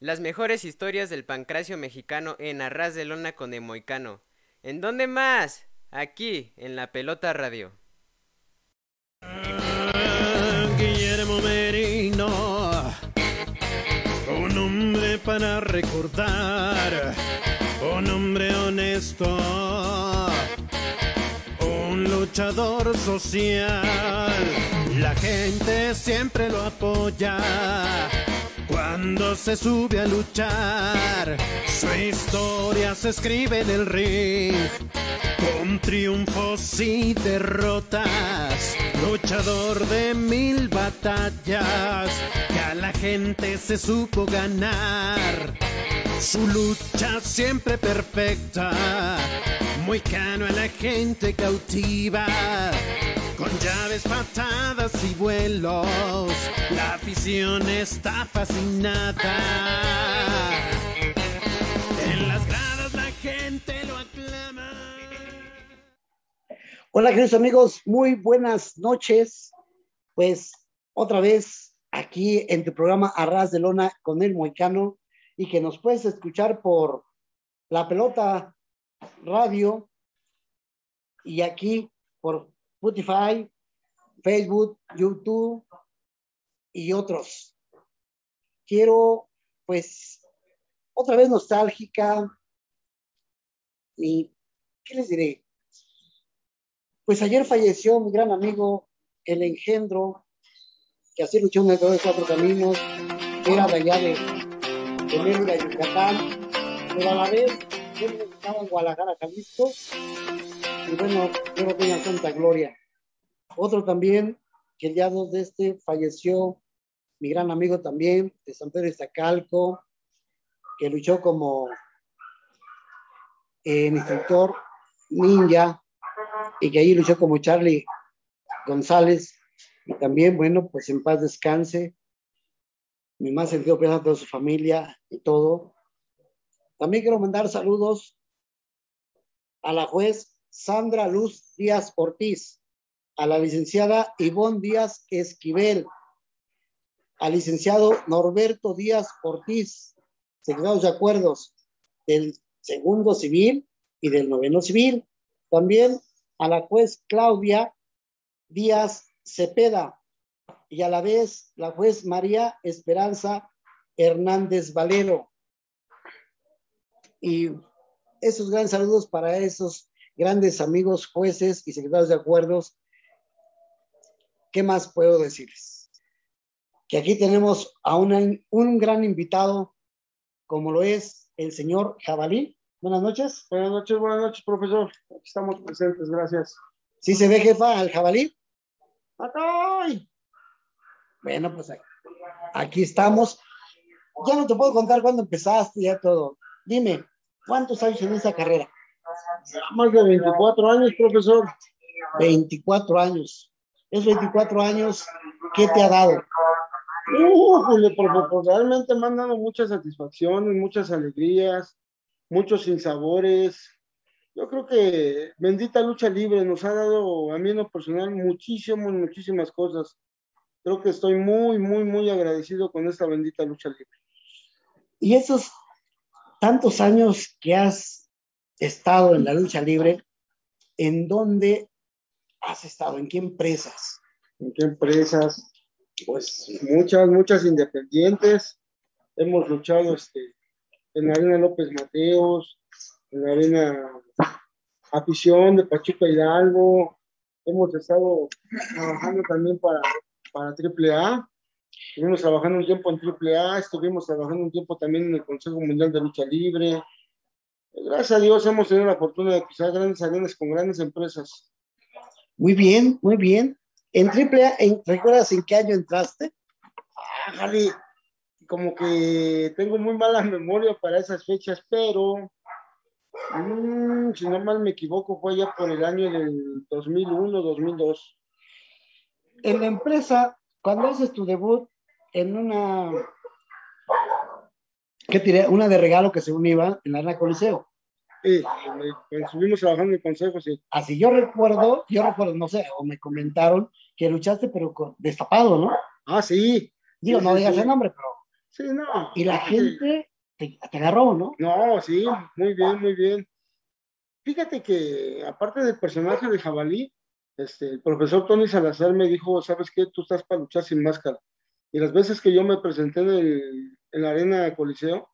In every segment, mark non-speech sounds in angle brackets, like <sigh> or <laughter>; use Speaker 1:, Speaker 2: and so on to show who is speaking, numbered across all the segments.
Speaker 1: Las mejores historias del pancracio mexicano en Arras de Lona con Emoicano. ¿En dónde más? Aquí, en la Pelota Radio.
Speaker 2: Guillermo Merino, un hombre para recordar, un hombre honesto, un luchador social. La gente siempre lo apoya cuando se sube a luchar. Su historia se escribe en el ring con triunfos y derrotas, luchador de mil batallas, que a la gente se supo ganar. Su lucha siempre perfecta, muy cano a la gente cautiva, con llaves, patadas y vuelos, la afición está fascinada. En las gradas la gente lo aclama.
Speaker 3: Hola, queridos amigos, muy buenas noches. Pues otra vez aquí en tu programa Arras de Lona con el Moicano y que nos puedes escuchar por La Pelota Radio y aquí por Spotify, Facebook, YouTube y otros. Quiero, pues, otra vez nostálgica y, ¿qué les diré? Pues ayer falleció mi gran amigo, el engendro, que así luchó en el de cuatro caminos, era de allá de, de Mérida, Yucatán, pero a la vez él estaba en Guadalajara, Jalisco, y bueno, yo tenía santa gloria. Otro también, que el día 2 de este falleció mi gran amigo también, de San Pedro Iztacalco, que luchó como eh, instructor ninja, y que ahí luchó como Charlie González, y también, bueno, pues en paz descanse, mi más sentido pésame a toda su familia y todo. También quiero mandar saludos a la juez Sandra Luz Díaz Ortiz, a la licenciada Ivonne Díaz Esquivel, al licenciado Norberto Díaz Ortiz, secretarios de acuerdos del segundo civil y del noveno civil. También a la juez Claudia Díaz Cepeda y a la vez la juez María Esperanza Hernández Valero. Y esos grandes saludos para esos grandes amigos jueces y secretarios de acuerdos. ¿Qué más puedo decirles? Que aquí tenemos a una, un gran invitado, como lo es el señor Jabalí. Buenas noches.
Speaker 4: Buenas noches, buenas noches, profesor. Aquí estamos presentes, gracias.
Speaker 3: ¿Sí se ve, jefa, al jabalí? ¡Ay! Bueno, pues aquí estamos. Ya no te puedo contar cuándo empezaste, ya todo. Dime, ¿cuántos años en esa carrera?
Speaker 4: Más de 24 años, profesor.
Speaker 3: 24 años. ¿Es 24 años? ¿Qué te ha dado?
Speaker 4: Uh, profesor, realmente me han dado muchas satisfacciones, muchas alegrías, muchos sinsabores. Yo creo que bendita lucha libre nos ha dado a mí en lo personal muchísimas, muchísimas cosas. Creo que estoy muy, muy, muy agradecido con esta bendita lucha libre.
Speaker 3: Y esos tantos años que has estado en la lucha libre, ¿en dónde has estado? ¿En qué empresas?
Speaker 4: ¿En qué empresas? Pues muchas, muchas independientes. Hemos luchado este, en la Arena López Mateos, en la Arena Afición de Pachuca Hidalgo. Hemos estado trabajando también para, para AAA. Estuvimos trabajando un tiempo en AAA, estuvimos trabajando un tiempo también en el Consejo Mundial de Lucha Libre. Gracias a Dios hemos tenido la fortuna de pisar grandes arenas con grandes empresas.
Speaker 3: Muy bien, muy bien. En AAA, ¿en, ¿recuerdas en qué año entraste?
Speaker 4: Ah, Jali, como que tengo muy mala memoria para esas fechas, pero mmm, si no mal me equivoco, fue ya por el año del 2001, 2002.
Speaker 3: En la empresa, cuando haces tu debut en una, ¿qué tiré? Una de regalo que según iba en la Arena Coliseo.
Speaker 4: Sí, estuvimos trabajando en el consejo, sí.
Speaker 3: Así yo recuerdo, yo recuerdo, no sé, o me comentaron que luchaste pero con, destapado, ¿no?
Speaker 4: Ah, sí.
Speaker 3: Digo,
Speaker 4: Sí,
Speaker 3: no digas
Speaker 4: sí.
Speaker 3: el nombre, pero
Speaker 4: Sí, no.
Speaker 3: Y la gente te, te agarró, ¿no?
Speaker 4: No, sí, muy bien, muy bien. Fíjate que aparte del personaje de Jabalí, este, el profesor Tony Salazar me dijo, ¿sabes qué? Tú estás para luchar sin máscara. Y las veces que yo me presenté en, el- en la arena Coliseo,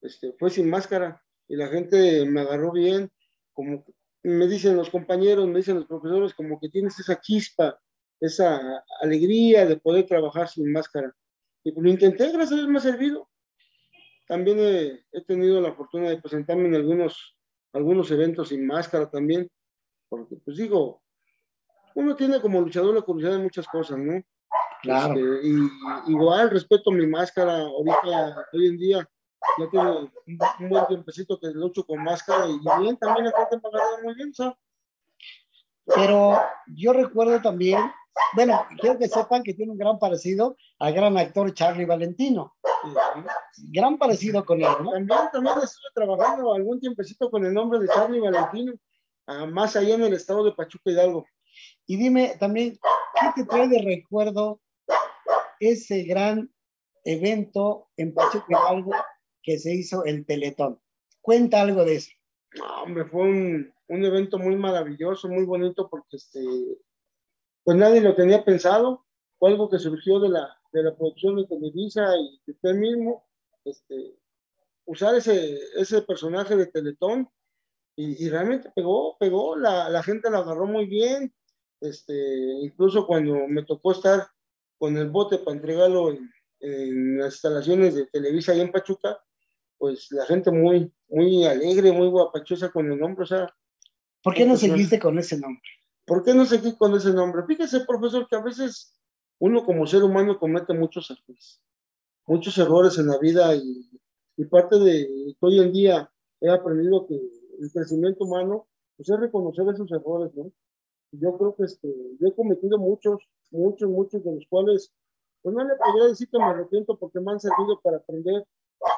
Speaker 4: este, fue sin máscara. Y la gente me agarró bien, como me dicen los compañeros, me dicen los profesores, como que tienes esa chispa, esa alegría de poder trabajar sin máscara. Y pues lo intenté, gracias a Dios me ha servido. También he, he tenido la fortuna de presentarme en algunos, algunos eventos sin máscara también, porque pues digo, uno tiene como luchador la curiosidad de muchas cosas, ¿no?
Speaker 3: Claro.
Speaker 4: Este, y igual respeto mi máscara, ahorita, hoy en día, ya tengo un, un buen tiempecito que lucho con máscara y bien, también me agarra muy bien, sea,
Speaker 3: Pero yo recuerdo también, bueno, quiero que sepan que tiene un gran parecido al gran actor Charlie Valentino.
Speaker 4: sí.
Speaker 3: Gran parecido con él, ¿no?
Speaker 4: También, también estuve trabajando algún tiempecito con el nombre de Charlie Valentino, ah, más allá en el estado de Pachuca Hidalgo.
Speaker 3: Y dime también, ¿qué te trae de recuerdo ese gran evento en Pachuca Hidalgo que se hizo el Teletón? Cuenta algo de eso.
Speaker 4: No, hombre, fue un, un evento muy maravilloso, muy bonito, porque este, pues nadie lo tenía pensado. Fue algo que surgió de la, de la producción de Televisa y de usted mismo. Este, usar ese, ese personaje de Teletón y, y realmente pegó, pegó, la, la gente lo agarró muy bien. Este, incluso cuando me tocó estar con el bote para entregarlo en, en las instalaciones de Televisa allá en Pachuca, pues la gente muy, muy alegre, muy guapachosa con el nombre, o sea,
Speaker 3: ¿Por qué no seguiste con ese nombre?
Speaker 4: ¿por qué no seguí con ese nombre? Fíjese, profesor, que a veces uno como ser humano comete muchos errores, muchos errores en la vida y, y parte de que hoy en día he aprendido que el crecimiento humano pues es reconocer esos errores, ¿no? Yo creo que este, yo he cometido muchos, muchos, muchos de los cuales, pues no le podría decir que me arrepiento porque me han servido para aprender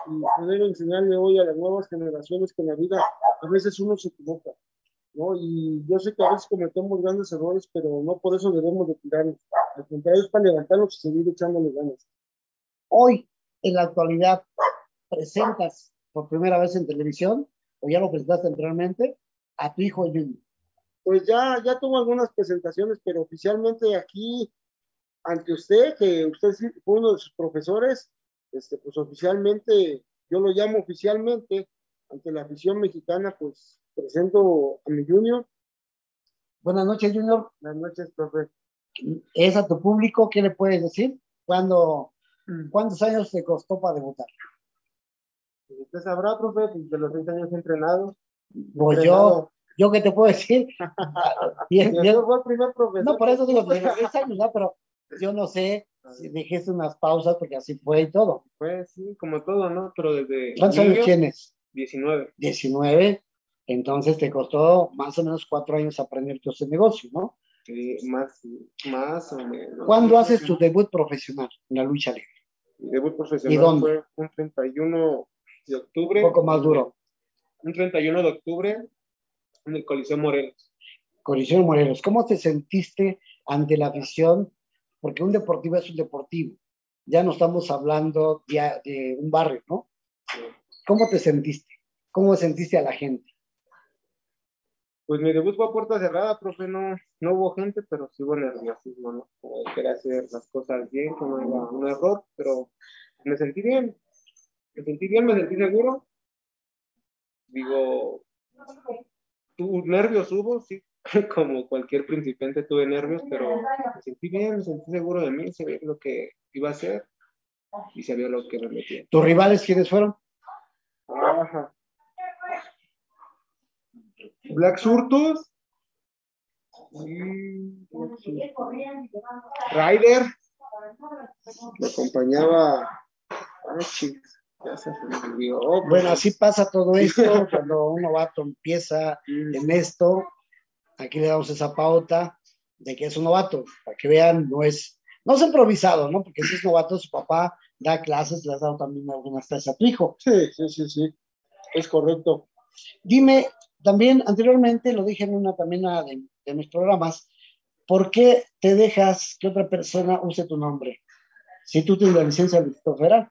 Speaker 4: y poder enseñarle hoy a las nuevas generaciones que en la vida a veces uno se equivoca, ¿no? Y yo sé que a veces cometemos grandes errores, pero no por eso debemos de tirarnos. Al contrario, es para levantarnos y seguir echándole ganas.
Speaker 3: Hoy, en la actualidad, presentas por primera vez en televisión, o ya lo presentaste anteriormente, a tu hijo Junior.
Speaker 4: Pues ya, ya tuvo algunas presentaciones, pero oficialmente aquí, ante usted, que usted fue uno de sus profesores, este, pues oficialmente, yo lo llamo oficialmente, ante la afición mexicana, pues presento a mi junior.
Speaker 3: Buenas noches, Junior.
Speaker 4: Buenas noches, profe.
Speaker 3: Es a tu público, ¿qué le puedes decir? ¿Cuándo, ¿Cuántos años te costó para debutar?
Speaker 4: Usted sabrá, profe, pues, de los 20 años entrenado.
Speaker 3: Pues yo, yo qué te puedo decir. <laughs>
Speaker 4: Fue el primer profesor.
Speaker 3: No, por eso digo, de los 10 años, ¿no? Pero yo no sé si dejaste unas pausas porque así fue y todo.
Speaker 5: Pues sí, como todo, ¿no? Pero desde
Speaker 3: ¿Cuántos años tienes?
Speaker 5: 19.
Speaker 3: 19. Entonces te costó más o menos cuatro años aprender todo ese negocio, ¿no?
Speaker 5: eh, más, más o menos.
Speaker 3: ¿Cuándo haces tu debut profesional en la lucha libre?
Speaker 5: Mi debut
Speaker 3: ¿Y
Speaker 5: profesional
Speaker 3: dónde?
Speaker 5: fue un 31 de octubre.
Speaker 3: Un poco más duro.
Speaker 5: Un 31 de octubre en el Coliseo Morelos.
Speaker 3: Coliseo Morelos, ¿cómo te sentiste ante la afición? Porque un deportivo es un deportivo. Ya no estamos hablando de, un barrio, ¿no? ¿Cómo te sentiste? ¿Cómo sentiste a la gente?
Speaker 5: Pues mi debut fue a puerta cerrada, profe, no, no hubo gente, pero sí hubo nerviosismo, ¿no? Querer hacer las cosas bien, como era un error, pero me sentí bien, me sentí bien, me sentí seguro. Digo, tu nervios hubo, sí, <laughs> como cualquier principiante tuve nervios, pero me sentí bien, me sentí seguro de mí, sabía lo que iba a hacer y sabía lo que me metía.
Speaker 3: ¿Tus rivales quiénes fueron?
Speaker 5: Ajá. Black Surtus. Ryder.
Speaker 4: Me acompañaba. Ah, ya se me olvidó.
Speaker 3: Bueno, así pasa todo esto <laughs> cuando un novato empieza en esto. Aquí le damos esa pauta de que es un novato, para que vean, no es, no es improvisado, ¿no? Porque si es novato, su papá da clases, le has dado también algunas clases a tu hijo.
Speaker 4: Sí, sí, sí, sí. Es correcto.
Speaker 3: Dime, también anteriormente lo dije en una también una de, de mis programas, ¿por qué te dejas que otra persona use tu nombre? Si tú tienes la licencia Distrito Federal.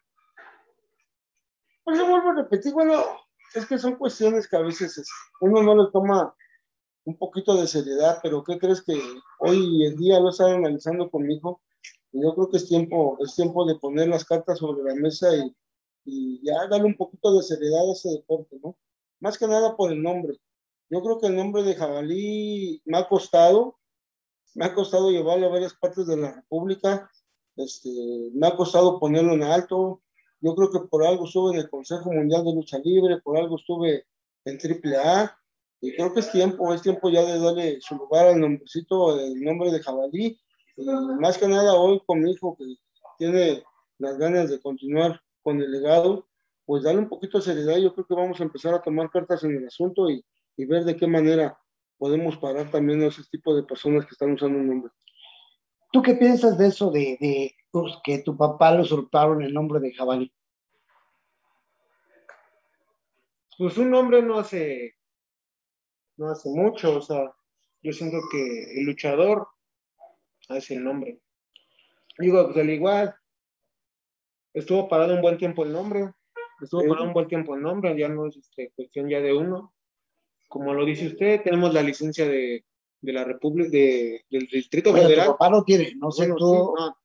Speaker 4: Pues yo vuelvo a repetir, bueno, es que son cuestiones que a veces es- uno no le toma un poquito de seriedad, pero ¿qué crees que hoy en día lo estaba analizando con mi hijo? Y yo creo que es tiempo, es tiempo de poner las cartas sobre la mesa y, y ya darle un poquito de seriedad a ese deporte, ¿no? Más que nada por el nombre. Yo creo que el nombre de jabalí me ha costado, me ha costado llevarlo a varias partes de la República, este, me ha costado ponerlo en alto. Yo creo que por algo estuve en el Consejo Mundial de Lucha Libre, por algo estuve en AAA, y creo que es tiempo, es tiempo ya de darle su lugar al nombrecito, el nombre de jabalí. Y más que nada hoy con mi hijo que tiene las ganas de continuar con el legado, pues darle un poquito de seriedad. Yo creo que vamos a empezar a tomar cartas en el asunto y, y ver de qué manera podemos parar también a ese tipo de personas que están usando un nombre.
Speaker 3: ¿Tú qué piensas de eso de, de, pues, que tu papá lo usurparon el nombre de jabalí?
Speaker 5: Pues un nombre no hace, no hace mucho, o sea, yo siento que el luchador hace el nombre. Digo, pues al igual, estuvo parado un buen tiempo el nombre, estuvo
Speaker 4: Sí.
Speaker 5: parado un buen tiempo el nombre, ya no es este, cuestión ya de uno. Como lo dice usted, tenemos la licencia de, de la República, de, del Distrito
Speaker 3: Bueno, tu
Speaker 5: Federal.
Speaker 3: papá lo tiene, no sé
Speaker 5: Bueno,
Speaker 3: tú,
Speaker 5: sí, no,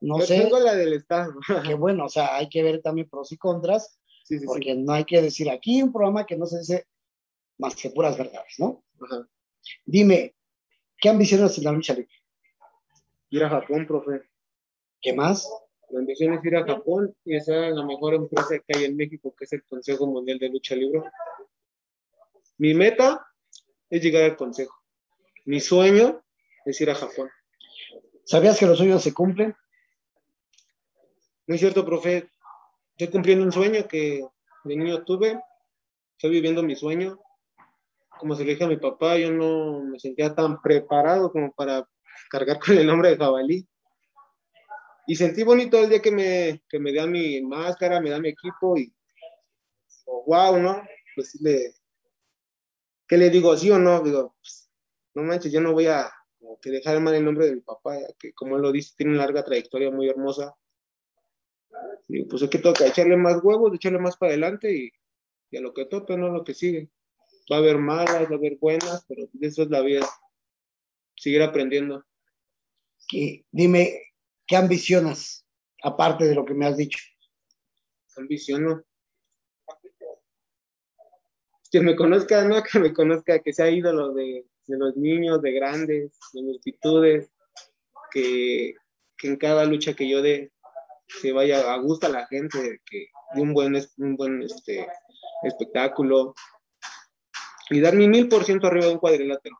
Speaker 3: no
Speaker 5: yo
Speaker 3: sé,
Speaker 5: tengo la del Estado.
Speaker 3: que bueno, o sea, hay que ver también pros y contras, <laughs>
Speaker 5: sí.
Speaker 3: porque no hay que decir aquí un programa que no se dice más que puras verdades, ¿no?
Speaker 5: Ajá.
Speaker 3: Dime, ¿qué ambiciones en la lucha libre?
Speaker 5: Ir a Japón, profe.
Speaker 3: ¿Qué más?
Speaker 5: La ambición es ir a Japón y estar en la mejor empresa que hay en México, que es el Consejo Mundial de Lucha Libre. Mi meta es llegar al Consejo. Mi sueño es ir a Japón.
Speaker 3: ¿Sabías que los sueños se cumplen?
Speaker 5: Muy cierto, profe. Estoy cumpliendo un sueño que de niño tuve. Estoy viviendo mi sueño. Como se lo dije a mi papá, yo no me sentía tan preparado como para cargar <laughs> con el nombre de jabalí. Y sentí bonito el día que me, que me da mi máscara, me da mi equipo y wow, ¿no? Pues le, ¿qué le digo? ¿Sí o no? Digo, pues, no manches, yo no voy a que dejar mal el nombre de mi papá, que como él lo dice, tiene una larga trayectoria muy hermosa. Y pues aquí toca echarle más huevos, echarle más para adelante y, y a lo que tope, no a lo que sigue. Va a haber malas, va a haber buenas, pero eso es la vida. Seguir aprendiendo.
Speaker 3: Que- dime, ¿qué ambicionas? Aparte de lo que me has dicho.
Speaker 5: Ambiciono. Que me conozca, ¿no? Que me conozca, que sea ídolo de, de los niños, de grandes, de multitudes, que, que en cada lucha que yo dé se vaya a gusto a la gente, que de un buen, un buen este, espectáculo y dar mi mil por ciento arriba de un cuadrilátero.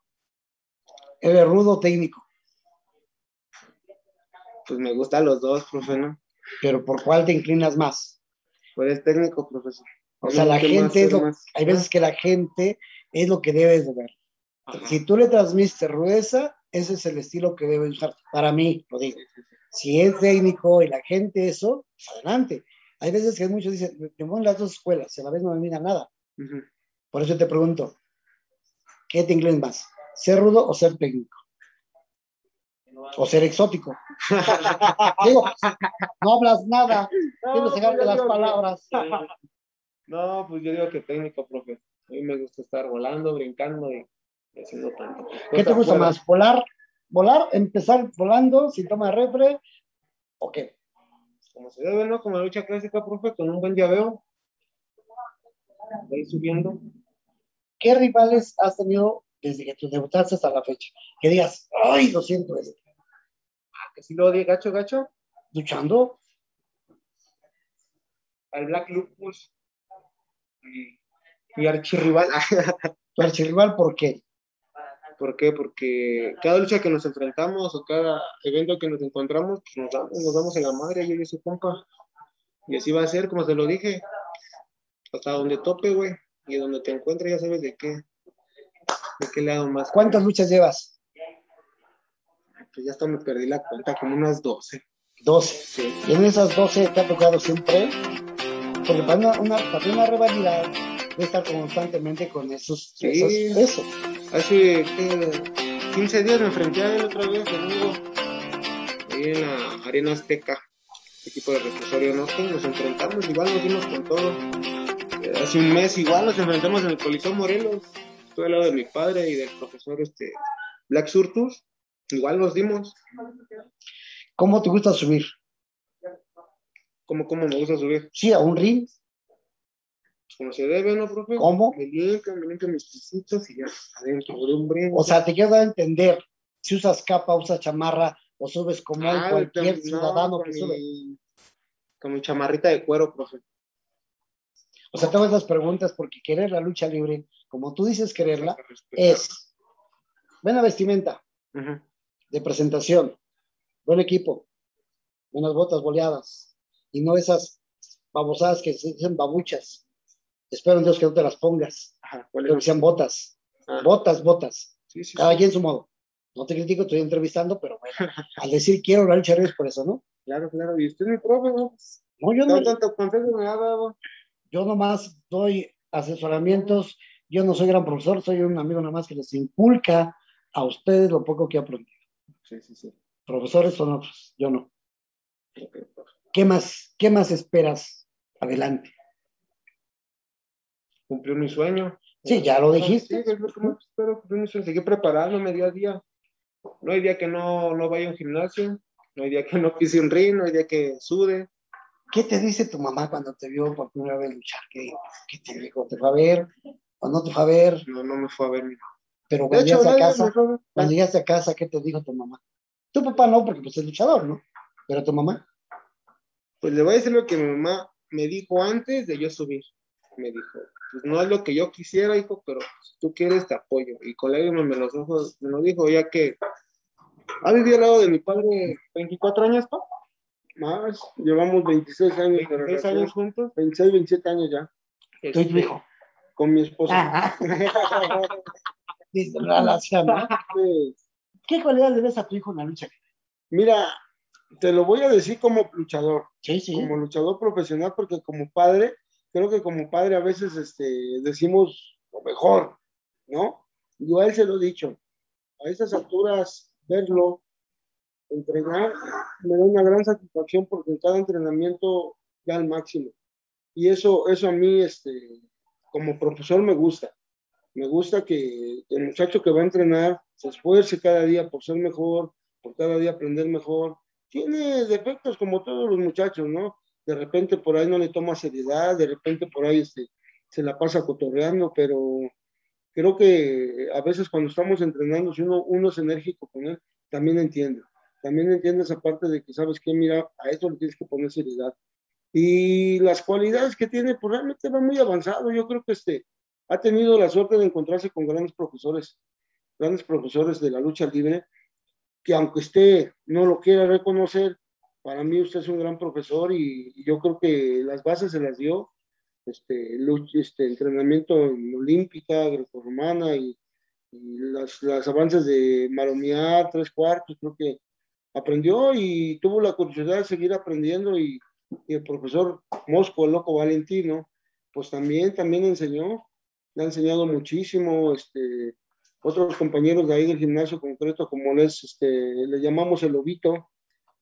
Speaker 3: Eres rudo técnico,
Speaker 5: Pues me gustan los dos, profe, ¿no?
Speaker 3: pero ¿por cuál te inclinas más?
Speaker 5: Pues es técnico, profesor.
Speaker 3: O sea, la
Speaker 5: ¿Qué más,
Speaker 3: gente es lo,
Speaker 5: más?
Speaker 3: hay veces que la gente es lo que debes de ver.
Speaker 5: Ajá.
Speaker 3: Si tú le transmites rudeza, ese es el estilo que debe usar. Para mí, lo digo. Si es técnico y la gente eso, pues adelante. Hay veces que muchos dicen, me voy en las dos escuelas, a la vez no me mira nada.
Speaker 5: Ujú.
Speaker 3: Por eso te pregunto, ¿qué te inclinas más? ¿Ser rudo o ser técnico? ¿O ser exótico? <laughs> Digo, no hablas nada, tienes que sacarte
Speaker 5: pues
Speaker 3: las palabras.
Speaker 5: No, pues yo digo que técnico, profe. A mí me gusta estar volando, brincando y haciendo tanto.
Speaker 3: ¿Qué te gusta más? ¿Volar? ¿Volar? ¿Empezar volando sin toma de refre? ¿O qué?
Speaker 5: Como se debe, ¿no? Como la lucha clásica, profe, con un buen llaveo. Ahí subiendo.
Speaker 3: ¿Qué rivales has tenido desde que tú debutaste hasta la fecha? Que digas, ¡ay, lo siento! este"?
Speaker 5: Ah, que si lo odia gacho, gacho.
Speaker 3: Luchando,
Speaker 5: Al Black Lupus. Y, y archirrival. <laughs>
Speaker 3: tu archirrival, ¿por qué?
Speaker 5: ¿Por qué? Porque cada lucha que nos enfrentamos o cada evento que nos encontramos, pues nos damos, nos damos en la madre, yo y ese compa. Y así va a ser, como te lo dije. Hasta donde tope, güey. Y donde te encuentres ya sabes de qué. De qué lado más.
Speaker 3: ¿Cuántas luchas llevas?
Speaker 5: Pues ya hasta me perdí la cuenta, como unas 12.
Speaker 3: 12. Y en esas 12 te ha tocado siempre, porque para una, una, para una rivalidad debe estar constantemente con esos,
Speaker 5: Sí.
Speaker 3: esos- eso.
Speaker 5: Hace ¿qué? 15 días me enfrenté a él otra vez, domingo. Ahí en la Arena Azteca. equipo de Reclusorio Norte, nos enfrentamos, igual nos dimos con todo. Hace un mes igual nos enfrentamos en el Coliseo Morelos, estuve al lado de mi padre y del profesor este Black Surtus, igual nos dimos,
Speaker 3: ¿Cómo te gusta subir?
Speaker 5: como como me gusta subir,
Speaker 3: Sí, a un ring.
Speaker 5: pues como se debe, ¿no, profe?
Speaker 3: ¿Cómo?
Speaker 5: Me limpian, me limpian mis pisitos y ya adentro de un brinco.
Speaker 3: O sea, te quiero dar a entender si usas capa, usas chamarra o subes como
Speaker 5: Ah,
Speaker 3: cualquier
Speaker 5: no,
Speaker 3: ciudadano que sube.
Speaker 5: mi- Con mi chamarrita de cuero, profe.
Speaker 3: O sea, hago esas preguntas porque querer la lucha libre, como tú dices quererla, es buena vestimenta de presentación, buen equipo, unas botas boleadas y no esas babosadas que se dicen babuchas. Espero en Dios que no te las pongas,
Speaker 5: Ajá, ¿cuál
Speaker 3: pero que
Speaker 5: es?
Speaker 3: sean botas,
Speaker 5: Ah,
Speaker 3: botas, botas.
Speaker 5: sí, sí,
Speaker 3: Cada
Speaker 5: sí.
Speaker 3: quien su modo. No te critico, estoy entrevistando, pero bueno, <laughs> al decir quiero la lucha libre es por eso, ¿no?
Speaker 5: Claro, claro. Y usted, mi profe, ¿no?
Speaker 3: No, yo no,
Speaker 5: Tanto consejo me ha dado.
Speaker 3: Yo nomás doy asesoramientos, yo no soy gran profesor, soy un amigo nomás que les inculca a ustedes lo poco que he aprendido.
Speaker 5: Sí, sí, sí.
Speaker 3: Profesores son otros, yo no.
Speaker 5: Profe.
Speaker 3: ¿Qué más, qué más esperas? Adelante.
Speaker 5: Cumplió mi sueño.
Speaker 3: Sí, ya lo dijiste.
Speaker 5: Sí, es lo que más espero. Cumplir mi sueño. Seguir preparándome día a día. No hay día que no, no vaya a un gimnasio. No hay día que no pise un ring. No hay día que sude.
Speaker 3: ¿Qué te dice tu mamá cuando te vio por primera vez luchar? ¿Qué, qué te dijo? ¿Te fue a ver o no te fue a ver?
Speaker 5: No, no me fue a ver.
Speaker 3: Pero cuando llegaste a casa,
Speaker 5: a ver.
Speaker 3: cuando llegaste a casa, ¿qué te dijo tu mamá? Tu papá no, porque pues es luchador, ¿no? Pero tu mamá,
Speaker 5: Pues le voy a decir lo que mi mamá me dijo antes de yo subir. Me dijo, pues no es lo que yo quisiera, hijo, pero si tú quieres te apoyo. Y con lágrimas me, los ojos, me lo dijo, ya que ha vivido al lado de mi padre 24 años, ¿pa?
Speaker 4: Más, llevamos 26 años de
Speaker 5: 26
Speaker 4: relación.
Speaker 5: años juntos.
Speaker 4: 26, 27 años ya,
Speaker 3: tú y tu
Speaker 5: Este,
Speaker 3: hijo.
Speaker 4: con mi esposa.
Speaker 3: Ah, <laughs> dice, relación, ¿no? ¿Qué cualidades le ves a tu hijo en la lucha?
Speaker 4: Mira, te lo voy a decir como luchador,
Speaker 3: Sí, sí.
Speaker 4: como luchador profesional, porque como padre, creo que como padre a veces este, decimos lo mejor, ¿no? Yo a él se lo he dicho, a esas alturas, verlo, entrenar, me da una gran satisfacción porque en cada entrenamiento da al máximo. Y eso, eso a mí, este, como profesor me gusta. Me gusta que el muchacho que va a entrenar se esfuerce cada día por ser mejor, por cada día aprender mejor. Tiene defectos como todos los muchachos, ¿no? De repente por ahí no le toma seriedad, de repente por ahí este, se la pasa cotorreando, pero creo que a veces cuando estamos entrenando, si uno, uno es enérgico con él, también entiende. También entiende esa parte de que, ¿sabes qué? Mira, a esto le tienes que poner seriedad. Y las cualidades que tiene, pues realmente va muy avanzado. Yo creo que este, ha tenido la suerte de encontrarse con grandes profesores, grandes profesores de la lucha libre, que aunque usted no lo quiera reconocer, para mí usted es un gran profesor y, y yo creo que las bases se las dio, este, este entrenamiento en olímpica, grecorromana y, y las, las avances de maromear, tres cuartos, creo que aprendió y tuvo la curiosidad de seguir aprendiendo y, y el profesor Mosco, el loco Valentino, pues también, también enseñó, le ha enseñado muchísimo, este, otros compañeros de ahí del gimnasio concreto, como les, este, le llamamos el Lobito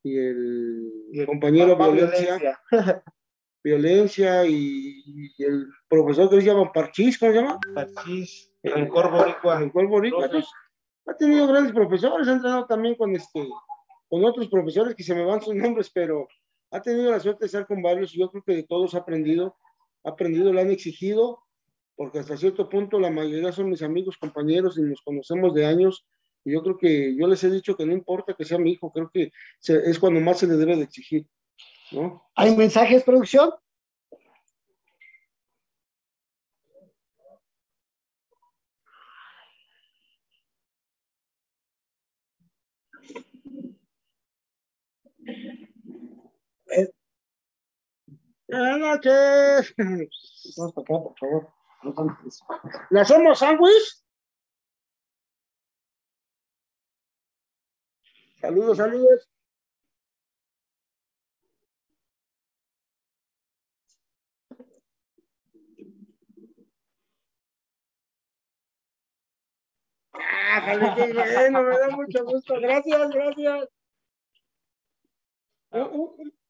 Speaker 4: y el,
Speaker 5: Y el
Speaker 4: compañero violencia, <laughs> violencia y, y el profesor que se llama Parchís, ¿cómo se llama?
Speaker 5: Parchís, Rencor Boricua.
Speaker 4: Cual boricua, pues, ha tenido grandes profesores, ha entrenado también con este, con otros profesores que se me van sus nombres, pero ha tenido la suerte de estar con varios y yo creo que de todos ha aprendido, ha aprendido, le han exigido, porque hasta cierto punto la mayoría son mis amigos, compañeros y nos conocemos de años. Y yo creo que yo les he dicho que no importa que sea mi hijo, creo que se- es cuando más se le debe de exigir, ¿no?
Speaker 3: ¿Hay mensajes, producción?
Speaker 4: Buenas noches.
Speaker 3: Vamos acá, por favor.
Speaker 4: ¿La somos sándwich? Saludos, saludos. Ah, qué bueno, me da mucho gusto. Gracias, gracias. Un, un-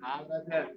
Speaker 4: 好，再见。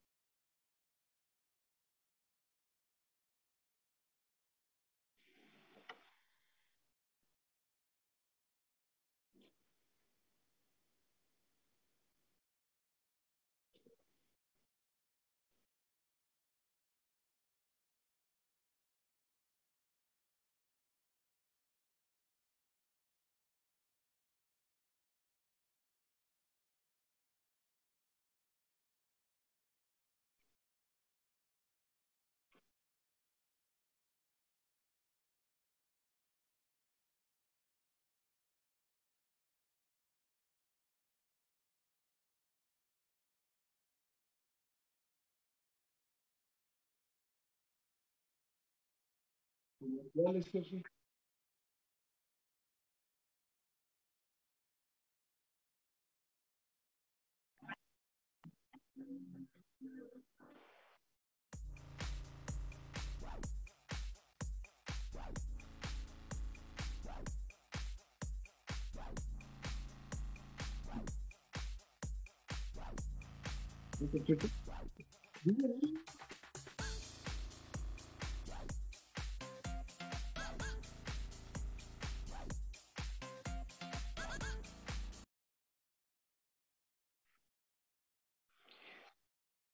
Speaker 5: Ah, gracias.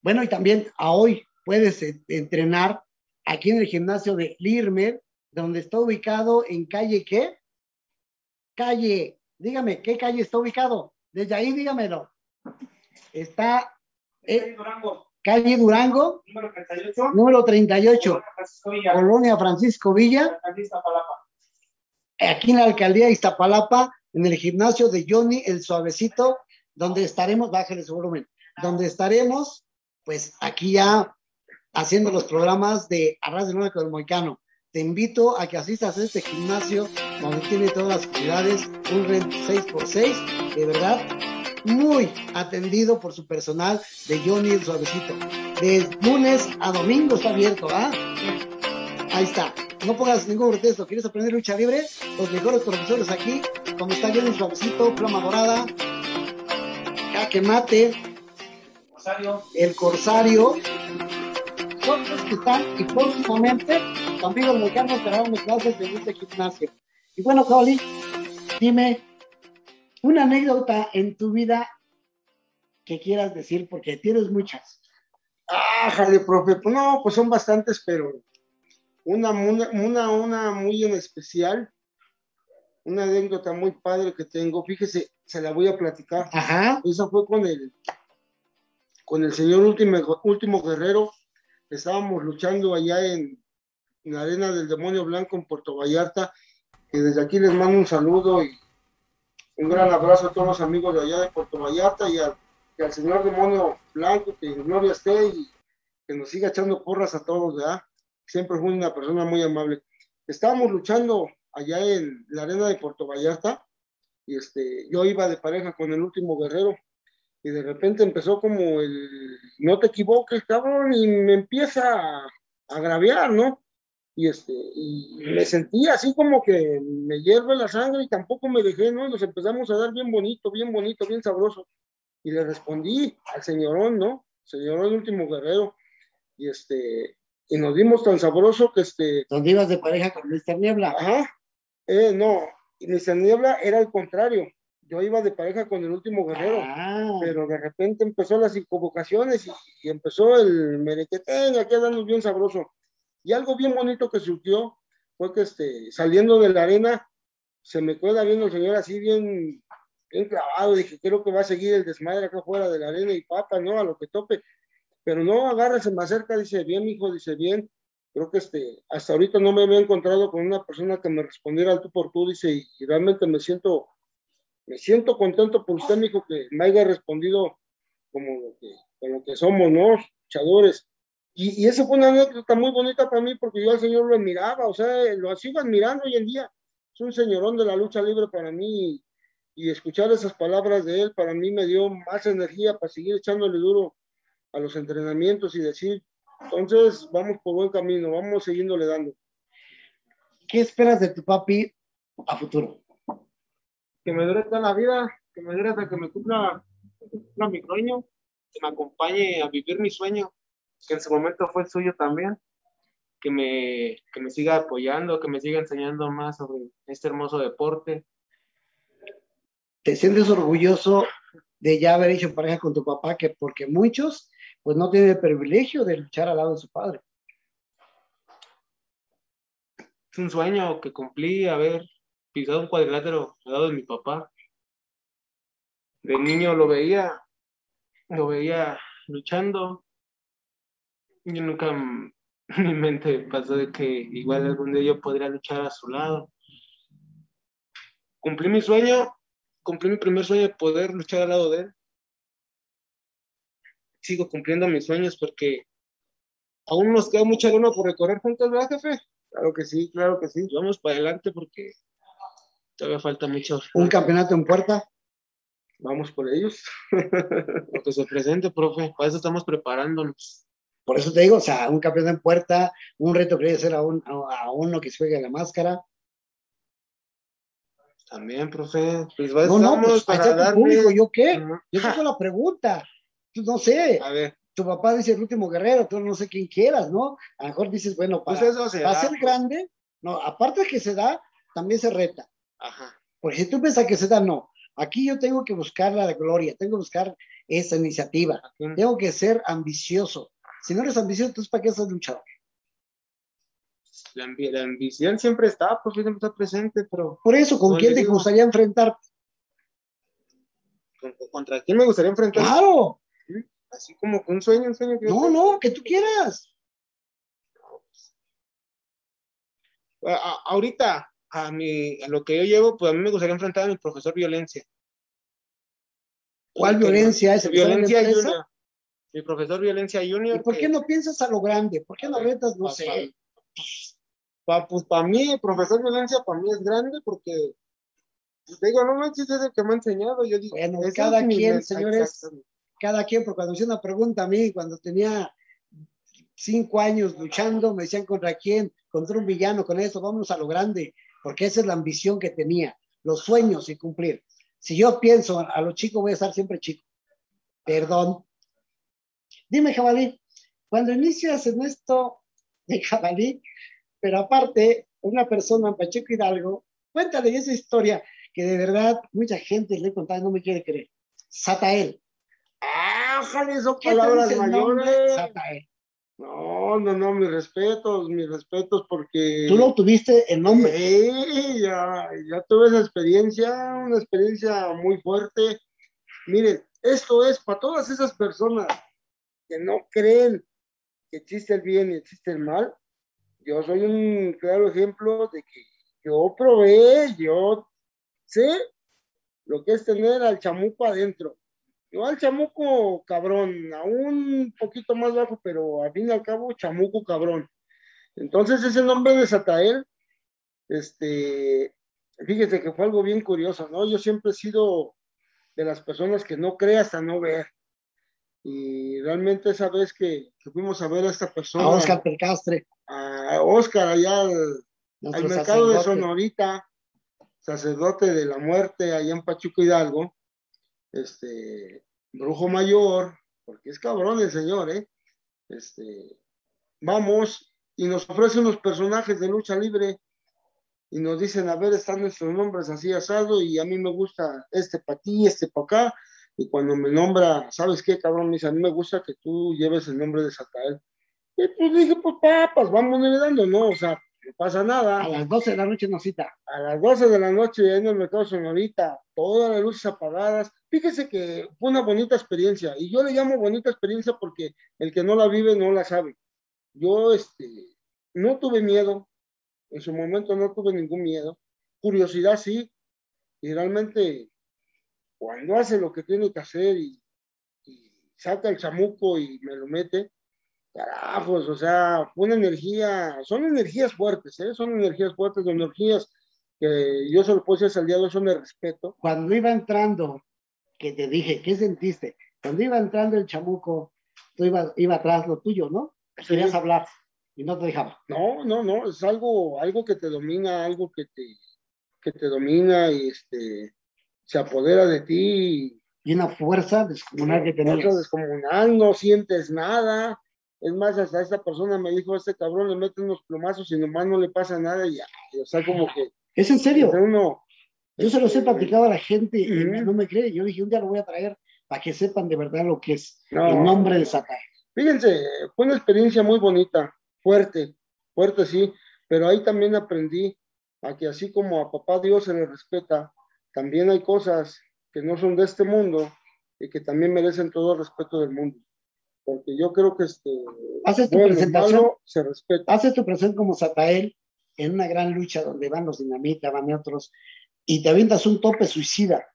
Speaker 3: Bueno, y también a hoy puedes entrenar aquí en el gimnasio de Lirmer, donde está ubicado en calle qué? Calle, dígame, ¿qué calle está ubicado? Desde ahí dígamelo. Está eh,
Speaker 5: Durango,
Speaker 3: calle Durango,
Speaker 5: número 38,
Speaker 3: número 38,
Speaker 5: Francisco Villa,
Speaker 3: Colonia Francisco Villa,
Speaker 5: alcaldía Iztapalapa.
Speaker 3: aquí en la alcaldía de Iztapalapa, en el gimnasio de Johnny el Suavecito, donde estaremos, bájale su volumen, donde estaremos, pues aquí ya haciendo los programas de Arras de Luna con el Moicano. Te invito a que asistas a este gimnasio donde tiene todas las actividades, un rent 6x6, de verdad, muy atendido por su personal de Johnny el Suavecito. De lunes a domingo está abierto, ¿ah? Ahí está. No pongas ningún pretexto. ¿Quieres aprender lucha libre? Los mejores profesores aquí, como está Johnny el Suavecito, Plama Dorada, Jaque Mate, El Corsario, los que están y próximamente conmigo el mexicano estarán mis clases en este gimnasio. Y bueno, Coli, dime una anécdota en tu vida que quieras decir, porque tienes muchas.
Speaker 4: Ah, jale, profe. Pues no, pues son bastantes, pero una, una, una, una muy en especial, una anécdota muy padre que tengo, fíjese, se la voy a platicar.
Speaker 3: Ajá.
Speaker 4: Esa fue con el, con el señor último, guerrero. Estábamos luchando allá en, la arena del demonio blanco en Puerto Vallarta. Que desde aquí les mando un saludo y un gran abrazo a todos los amigos de allá de Puerto Vallarta y, al- y al señor demonio blanco, que en gloria esté y que nos siga echando porras a todos, ¿verdad? Siempre fue una persona muy amable. Estábamos luchando allá en la arena de Puerto Vallarta y este, yo iba de pareja con el último guerrero y de repente empezó como el no te equivoques, cabrón, y me empieza a agraviar, ¿no? Y este, y me sentí así como que me hierve la sangre y tampoco me dejé, ¿no? Nos empezamos a dar bien bonito, bien bonito, bien sabroso. Y le respondí al señorón, ¿no? Señorón último guerrero. Y este, y nos dimos tan sabroso que este,
Speaker 3: Donde ibas de pareja con Mr. Niebla.
Speaker 4: Ajá. Eh, no, y Mr. Niebla era el contrario. Yo iba de pareja con el último guerrero,
Speaker 3: Ah,
Speaker 4: pero de repente empezó las inconvocaciones y, y empezó el merequetén, aquí andamos bien sabroso. Y algo bien bonito que surgió fue que este, saliendo de la arena, se me queda viendo el señor así bien, bien clavado. Dije, creo que va a seguir el desmadre acá fuera de la arena y pata, ¿no? A lo que tope. Pero no, agarra, se me acerca, dice, bien, hijo, dice, bien. creo que este, hasta ahorita no me había encontrado con una persona que me respondiera al tú por tú, dice, y, realmente me siento, me siento contento por usted, mijo, que me haya respondido como lo que, con lo que somos, ¿no? Luchadores. Y, y eso fue una anécdota muy bonita para mí porque yo al Señor lo admiraba, o sea, lo sigo admirando hoy en día. Es un señorón de la lucha libre para mí y escuchar esas palabras de él para mí me dio más energía para seguir echándole duro a los entrenamientos y decir, entonces vamos por buen camino, vamos siguiéndole dando.
Speaker 3: ¿Qué esperas de tu papi a futuro?
Speaker 5: Que me dure toda la vida, que me dure hasta que me cumpla, cumpla mi sueño, que me acompañe a vivir mi sueño, que en su momento fue el suyo también, que me, que me siga apoyando, que me siga enseñando más sobre este hermoso deporte,
Speaker 3: te sientes orgulloso de ya haber hecho pareja con tu papá, que porque muchos pues no tienen el privilegio de luchar al lado de su padre.
Speaker 5: Es un sueño que cumplí haber pisado un cuadrilátero al lado de mi papá. De niño lo veía, lo veía luchando. Yo nunca <laughs> mi mente pasó de que igual algún día yo podría luchar a su lado. Cumplí mi sueño cumplí mi primer sueño de poder luchar al lado de él. Sigo cumpliendo mis sueños porque aún nos queda mucha luna por recorrer juntos, ¿verdad, jefe?
Speaker 4: Claro que sí, claro que sí.
Speaker 5: Vamos para adelante porque todavía falta mucho.
Speaker 3: ¿Un campeonato en puerta?
Speaker 4: Vamos por ellos. <laughs>
Speaker 5: Lo que se presente, profe. Para eso estamos preparándonos.
Speaker 3: Por eso te digo, o sea, un campeonato en puerta, un reto que hacer a, un, a uno que juegue la máscara.
Speaker 5: También, profe.
Speaker 3: Pues no, no, pues para darle... público, ¿yo qué? Yo tengo la <laughs> pregunta. No sé.
Speaker 5: A ver.
Speaker 3: Tu papá dice el último guerrero, tú no sé quién quieras, ¿no? A lo mejor dices, bueno, para, pues eso ser grande, no, aparte de que se da, también se reta.
Speaker 5: Ajá.
Speaker 3: Porque si tú piensas que se da, no. Aquí yo tengo que buscar la gloria, tengo que buscar esa iniciativa, tengo que ser ambicioso. Si no eres ambicioso, entonces ¿para qué estás luchador?
Speaker 5: la, ambición siempre está, pues siempre está presente, pero...
Speaker 3: Por eso, ¿con quién te gustaría enfrentar?
Speaker 5: ¿Contra quién me gustaría enfrentar?
Speaker 3: ¡Claro!
Speaker 5: Así como un sueño, un sueño. Que
Speaker 3: no, no, que tú quieras.
Speaker 5: ahorita, a, mi, a lo que yo llevo, pues a mí me gustaría enfrentar a mi profesor violencia.
Speaker 3: ¿Cuál violencia es?
Speaker 5: Violencia junior. Mi profesor violencia junior.
Speaker 3: ¿Y por qué no piensas a lo grande? ¿Por qué no retas, no sé?
Speaker 5: pues para mí, el profesor violencia para mí es grande porque pues, digo, no manches, es el que me ha enseñado. Yo digo,
Speaker 3: bueno, cada quien, señores, cada quien, porque cuando hacía una pregunta a mí, cuando tenía cinco años luchando, me decían contra quién, contra un villano, con eso, vámonos a lo grande, porque esa es la ambición que tenía, los sueños y cumplir. Si yo pienso a lo chico, voy a estar siempre chico. Perdón. Dime, Jabalí, cuando inicias en esto <laughs> de Jabalí, pero aparte, una persona en Pacheco Hidalgo, cuéntale esa historia que de verdad mucha gente le he contado y no me quiere creer. Satael.
Speaker 4: ¡Ah, son palabras mayores!
Speaker 3: Satael.
Speaker 4: No, no, no, mis respetos, mis respetos porque...
Speaker 3: Tú lo tuviste en nombre.
Speaker 4: Sí, ya, ya tuve esa experiencia, una experiencia muy fuerte. Miren, esto es para todas esas personas que no creen que existe el bien y existe el mal, yo soy un claro ejemplo de que yo probé, yo sé lo que es tener al chamuco adentro. Yo al chamuco cabrón, aún un poquito más bajo, pero al fin y al cabo chamuco cabrón. Entonces ese nombre de Satael, este, fíjese que fue algo bien curioso, ¿no? Yo siempre he sido de las personas que no cree hasta no ver. Y realmente esa vez que, fuimos a ver a esta persona.
Speaker 3: A Oscar Percastre.
Speaker 4: A Oscar allá al, mercado de Sonorita, sacerdote de la muerte allá en Pachuco Hidalgo, este, brujo mayor, porque es cabrón el señor, ¿eh? Este, vamos y nos ofrece unos personajes de lucha libre y nos dicen, a ver, están nuestros nombres así asado y a mí me gusta este para ti, este para acá y cuando me nombra, ¿sabes qué, cabrón? Me dice, a mí me gusta que tú lleves el nombre de Satael. Y pues dije, pues papas, vamos dando, ¿no? O sea, no pasa nada.
Speaker 3: A las 12 de la noche nos cita.
Speaker 4: A las 12 de la noche en el mercado sonorita, todas las luces apagadas. Fíjese que fue una bonita experiencia. Y yo le llamo bonita experiencia porque el que no la vive no la sabe. Yo, este, no tuve miedo, en su momento no tuve ningún miedo, curiosidad sí, y realmente cuando hace lo que tiene que hacer y, y saca el chamuco y me lo mete, carajos, o sea, fue una energía, son energías fuertes, ¿eh? son energías fuertes, energías que yo solo puedo decir al hoy son de respeto.
Speaker 3: Cuando iba entrando, que te dije, ¿qué sentiste? Cuando iba entrando el chamuco, tú iba, iba atrás lo tuyo, ¿no? Querías hablar y no te dejaba.
Speaker 4: No, no, no, es algo, algo que te domina, algo que te, que te domina y este, se apodera de ti.
Speaker 3: Y una fuerza descomunal que
Speaker 4: Fuerza
Speaker 3: tenías.
Speaker 4: descomunal, no sientes nada. Es más, hasta esta persona me dijo, este cabrón le mete unos plomazos y nomás no le pasa nada y ya, o sea, como que
Speaker 3: Es en serio.
Speaker 4: uno...
Speaker 3: Yo se los he platicado a la gente y no me cree. Yo dije, un día lo voy a traer para que sepan de verdad lo que es
Speaker 4: No.
Speaker 3: el nombre de Satán.
Speaker 4: Fíjense, fue una experiencia muy bonita, fuerte, fuerte sí, pero ahí también aprendí a que así como a papá Dios se le respeta, también hay cosas que no son de este mundo y que también merecen todo el respeto del mundo. Porque yo creo que este
Speaker 3: Haces tu
Speaker 4: bueno,
Speaker 3: presentación,
Speaker 4: malo se respeta.
Speaker 3: haces tu presentación como Satael en una gran lucha donde van los dinamita, van otros, y te avientas un tope suicida.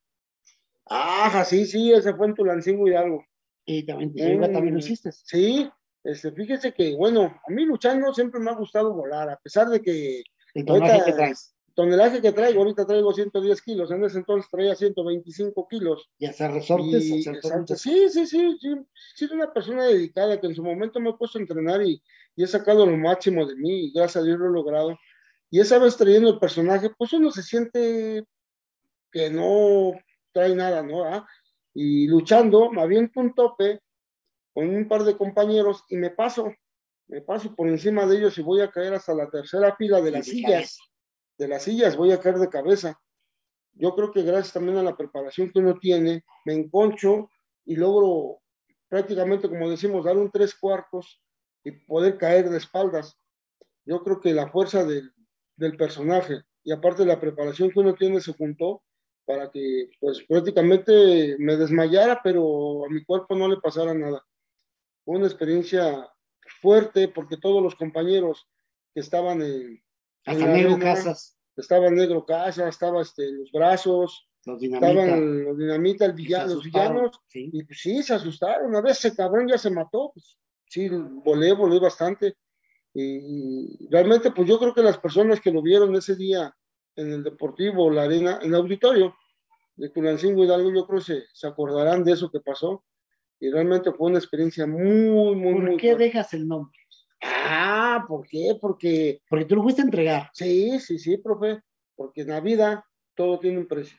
Speaker 4: Ajá, sí, sí, ese fue en Tulancingo Hidalgo.
Speaker 3: Y también,
Speaker 4: Mm.
Speaker 3: también lo hiciste.
Speaker 4: Sí, este, fíjese que, bueno, a mí luchando siempre me ha gustado volar, a pesar de que
Speaker 3: El tonelaje
Speaker 4: Ahorita-
Speaker 3: que traes.
Speaker 4: tonelaje que traigo, ahorita traigo 110 kilos, en ese entonces traía 125 kilos.
Speaker 3: Y hacer resortes,
Speaker 4: Y,
Speaker 3: hacer muchas-
Speaker 4: sí, sí, sí, sí, sido una persona dedicada que en su momento me he puesto a entrenar y, y he sacado lo máximo de mí y gracias a Dios lo he logrado. Y esa vez trayendo el personaje, pues uno se siente que no trae nada, ¿no? ¿Ah? Y luchando, me aviento un tope con un par de compañeros y me paso, me paso por encima de ellos y voy a caer hasta la tercera fila de las
Speaker 3: de
Speaker 4: sillas
Speaker 3: cabeza.
Speaker 4: de las sillas, voy a caer de cabeza. Yo creo que gracias también a la preparación que uno tiene, me enconcho y logro prácticamente, como decimos, dar un tres cuartos y poder caer de espaldas. Yo creo que la fuerza del, del personaje y aparte la preparación que uno tiene se juntó para que pues prácticamente me desmayara, pero a mi cuerpo no le pasara nada. Fue una experiencia fuerte porque todos los compañeros que estaban en,
Speaker 3: Hasta
Speaker 4: en la
Speaker 3: Negro
Speaker 4: arena,
Speaker 3: Casas,
Speaker 4: estaba Negro Casa, estaba este, los brazos,
Speaker 3: los dinamita.
Speaker 4: estaban los dinamita, el villano, los villanos,
Speaker 3: sí.
Speaker 4: y pues sí, se asustaron. A veces ese cabrón ya se mató, pues sí, volé, volé bastante. Y, y realmente, pues yo creo que las personas que lo vieron ese día en el Deportivo, la arena, en el auditorio de Tulancingo Hidalgo, yo creo que se, se acordarán de eso que pasó. Y realmente fue una experiencia muy, muy,
Speaker 3: ¿Por
Speaker 4: muy
Speaker 3: qué
Speaker 4: fuerte.
Speaker 3: dejas el nombre?
Speaker 4: Ah, ¿por qué? Porque
Speaker 3: Porque tú lo fuiste a entregar.
Speaker 4: Sí, sí, sí, profe, porque en la vida todo tiene un precio.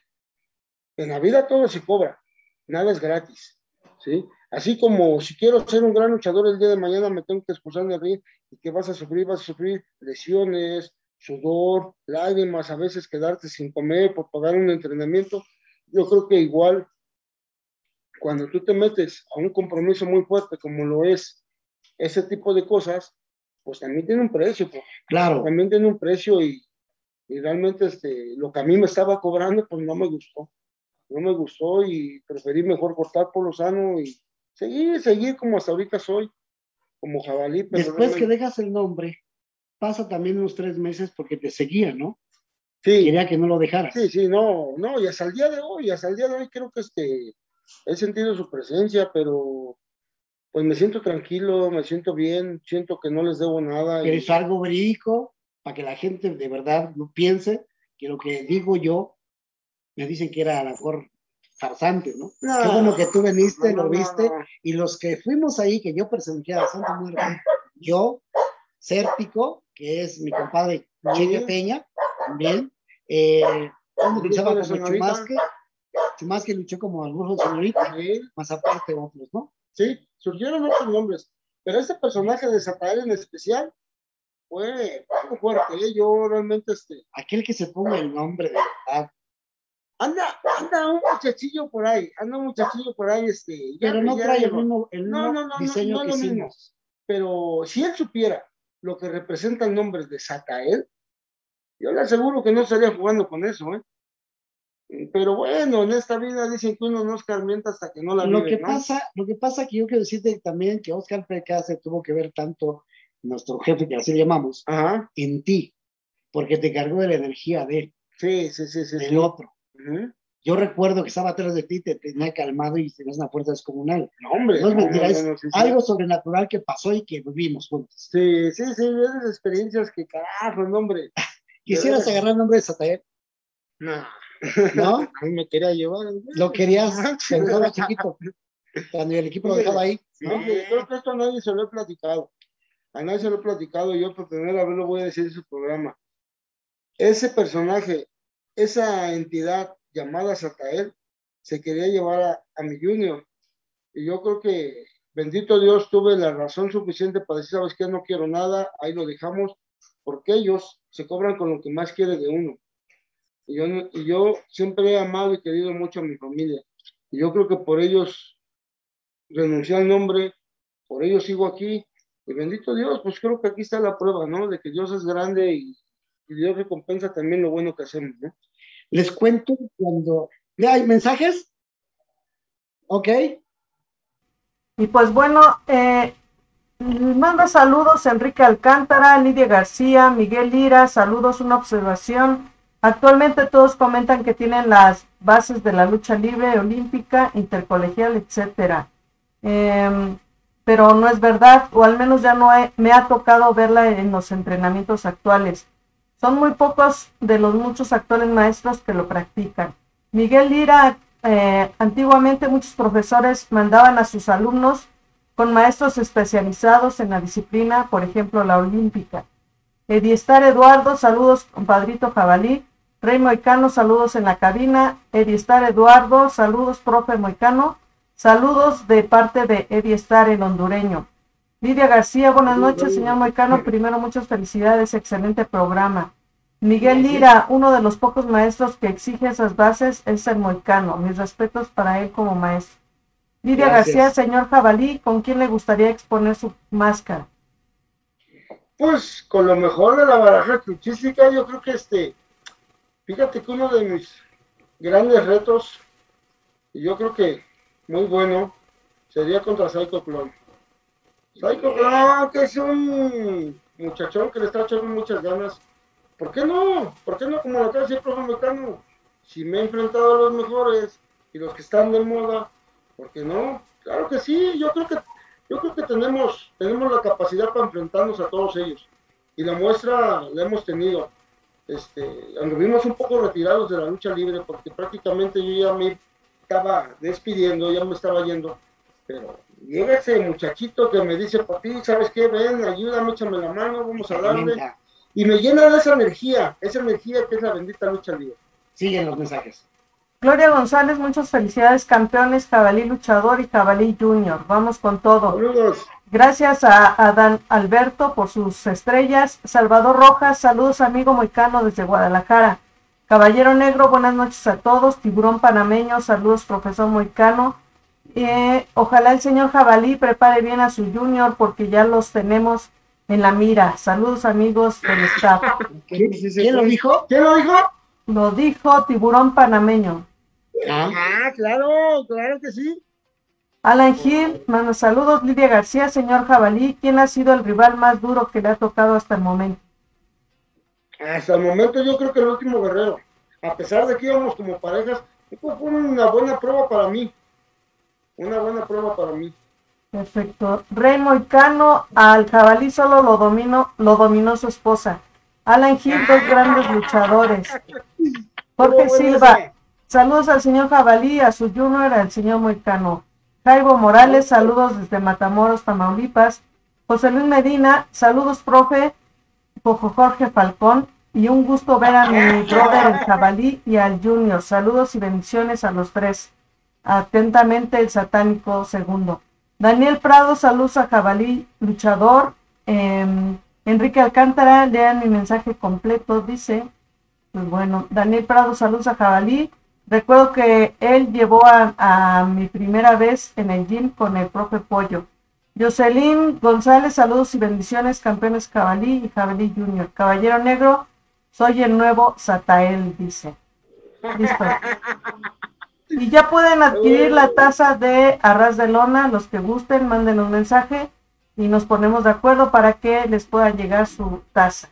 Speaker 4: En la vida todo se cobra, nada es gratis, ¿sí? Así como si quiero ser un gran luchador el día de mañana me tengo que expulsar de ring y que vas a sufrir, vas a sufrir lesiones, sudor, lágrimas, a veces quedarte sin comer por pagar un entrenamiento. Yo creo que igual cuando tú te metes a un compromiso muy fuerte como lo es ese tipo de cosas, pues también tiene un precio, pues
Speaker 3: Claro.
Speaker 4: también tiene un precio y, y realmente este, lo que a mí me estaba cobrando, pues no me gustó. No me gustó y preferí mejor cortar por lo sano y seguir, seguir como hasta ahorita soy, como jabalí. Pero
Speaker 3: Después que dejas el nombre, pasa también unos tres meses porque te seguía, ¿no?
Speaker 4: sí,
Speaker 3: Quería que no lo dejaras.
Speaker 4: sí, sí, no, no, y hasta el día de hoy, hasta el día de hoy creo que este, he sentido su presencia, pero pues me siento tranquilo, me siento bien, siento que no les debo nada. y-
Speaker 3: Pero es algo verídico para que la gente de verdad no piense que lo que digo yo, me dicen que era a lo mejor farsante, ¿no?
Speaker 4: No,
Speaker 3: Qué bueno que tú veniste,
Speaker 4: no,
Speaker 3: lo viste,
Speaker 4: no.
Speaker 3: y los que fuimos ahí, que yo presencié a la Santa Muerte, yo, Sérpico, que es mi compadre Cheque. Peña, también, eh, luchaba como. Chumasque, Chumasque luchó como Alburjo Señorita,
Speaker 4: Sí,
Speaker 3: más aparte otros, ¿no?
Speaker 4: Sí, surgieron otros nombres, pero este personaje de Satael en especial fue algo fuerte. ¿eh? Yo realmente, este,
Speaker 3: Aquel que se ponga el nombre de verdad,
Speaker 4: anda, anda un muchachillo por ahí, anda un muchachillo por ahí, este, ya-
Speaker 3: pero no
Speaker 4: ya
Speaker 3: trae el mismo, el mismo
Speaker 4: no, no, no,
Speaker 3: diseño que
Speaker 4: lo mismo.
Speaker 3: hicimos.
Speaker 4: Pero si él supiera lo que representa el nombre de Satael, yo le aseguro que no estaría jugando con eso, ¿eh? Pero bueno, en esta vida dicen que uno no escarmienta hasta que no la
Speaker 3: Lo
Speaker 4: vive,
Speaker 3: que pasa, lo que pasa que yo quiero decirte también que Oscar PK se tuvo que ver tanto nuestro jefe, que así le llamamos,
Speaker 4: Ajá.
Speaker 3: en ti, porque te cargó de la energía de él,
Speaker 4: Sí, sí, sí, sí. sí.
Speaker 3: del Yo recuerdo que estaba atrás de ti, te tenía calmado y tenías una fuerza descomunal.
Speaker 4: No, hombre.
Speaker 3: No es mentira, es
Speaker 4: no, sí, sí.
Speaker 3: Algo sobrenatural que pasó y que vivimos juntos.
Speaker 4: Sí, sí, sí, esas experiencias que carajo, no, hombre. <laughs>
Speaker 3: Quisieras agarrar el nombre de Satael,
Speaker 4: No.
Speaker 3: ¿no? <laughs>
Speaker 4: A mí me quería llevar. ¿no?
Speaker 3: Lo querías <laughs> estaba chiquito, cuando el equipo lo dejaba ahí.
Speaker 4: No, hombre, creo que esto a nadie se lo he platicado. A nadie se lo he platicado. Yo por primera vez lo voy a decir en su programa. Ese personaje, esa entidad llamada Satael, se quería llevar a, mi junior. Y yo creo que, bendito Dios, tuve la razón suficiente para decir, sabes qué, no quiero nada, ahí lo dejamos, porque ellos se cobran con lo que más quiere de uno. Y yo, y yo siempre he amado y querido mucho a mi familia. Y yo creo que por ellos renuncié al nombre, por ellos sigo aquí. Y bendito Dios, pues creo que aquí está la prueba, ¿no? De que Dios es grande y, y Dios recompensa también lo bueno que hacemos, ¿no?
Speaker 3: Les cuento cuando... ¿Ya hay mensajes? Ok.
Speaker 6: Y pues bueno, eh, manda saludos Enrique Alcántara, Lidia García, Miguel Lira, saludos, una observación. Actualmente todos comentan que tienen las bases de la lucha libre, olímpica, intercolegial, etcétera. Em, pero no es verdad, o al menos ya no me ha tocado verla en los entrenamientos actuales. Son muy pocos de los muchos actuales maestros que lo practican. Miguel Lira, eh, antiguamente muchos profesores mandaban a sus alumnos con maestros especializados en la disciplina, por ejemplo, la olímpica. Ediestar Eduardo, saludos, compadrito Jabalí. Rey Moicano, saludos en la cabina. Ediestar Eduardo, saludos, profe Moicano. Saludos de parte de Ediestar, el hondureño. Lidia García, buenas noches, señor Moicano. Primero, muchas felicidades, excelente programa. Miguel Lira, uno de los pocos maestros que exige esas bases, es el Moicano. Mis respetos para él como maestro. Lidia
Speaker 3: Gracias.
Speaker 6: García, señor Jabalí, ¿con quién le gustaría exponer su máscara?
Speaker 4: Pues con lo mejor de la baraja truchística, yo creo que este, fíjate que uno de mis grandes retos, y yo creo que muy bueno, sería contra Psycho Clone. Psycho que es un muchachón que le está echando muchas ganas. ¿Por qué no? ¿Por qué no? Como lo acaba de decir el profe Mecano, si me he enfrentado a los mejores y los que están de moda, ¿por qué no? Claro que sí, yo creo que yo creo que tenemos, tenemos la capacidad para enfrentarnos a todos ellos. Y la muestra la hemos tenido. Este, anduvimos un poco retirados de la lucha libre porque prácticamente yo ya me estaba despidiendo, ya me estaba yendo. Pero llega ese muchachito que me dice, papi, ¿sabes qué? Ven, ayúdame, échame la mano, vamos a darle. Y me llena de esa energía, esa energía que es la bendita lucha libre.
Speaker 3: Siguen los mensajes.
Speaker 6: Gloria González, muchas felicidades, campeones, Jabalí Luchador y Jabalí Junior. Vamos con todo.
Speaker 4: Saludos.
Speaker 6: Gracias a, a Dan Alberto por sus estrellas. Salvador Rojas, saludos amigo Moicano desde Guadalajara. Caballero Negro, buenas noches a todos. Tiburón Panameño, saludos profesor Moicano. Eh, ojalá el señor Jabalí prepare bien a su junior porque ya los tenemos en la mira. Saludos amigos del staff.
Speaker 3: ¿Quién, lo dijo?
Speaker 4: ¿Quién lo dijo?
Speaker 6: Lo dijo Tiburón Panameño.
Speaker 3: Ah,
Speaker 4: Ah, claro, claro que sí.
Speaker 6: Alan Gil, manda saludos. Lidia García, señor Jabalí, ¿quién ha sido el rival más duro que le ha tocado hasta el momento?
Speaker 4: Hasta el momento yo creo que el último guerrero, a pesar de que íbamos como parejas, fue una buena prueba para mí. Una buena prueba para mí.
Speaker 6: Perfecto. Rey Moicano, al jabalí solo lo dominó, lo dominó su esposa. Alan Gil, dos grandes luchadores. Jorge Silva, saludos al señor Jabalí, a su junior, al señor Moicano. Jaibo Morales, saludos desde Matamoros, Tamaulipas. José Luis Medina, saludos, profe. Jorge Falcón, y un gusto ver a mi brother el Jabalí y al Junior. Saludos y bendiciones a los tres. Atentamente el satánico segundo. Daniel Prado, saludos a Jabalí, luchador. Em, Enrique Alcántara, lean mi mensaje completo, dice. Pues bueno, Daniel Prado, saludos a Jabalí. Recuerdo que él llevó a, a mi primera vez en el gym con el profe Pollo. Jocelyn González, saludos y bendiciones, campeones Jabalí y Jabalí Junior. Caballero Negro, soy el nuevo Satael, dice. Listo. <laughs> Y ya pueden adquirir la taza de Arras de Lona, los que gusten, manden un mensaje. y nos ponemos de acuerdo para que les pueda llegar su taza.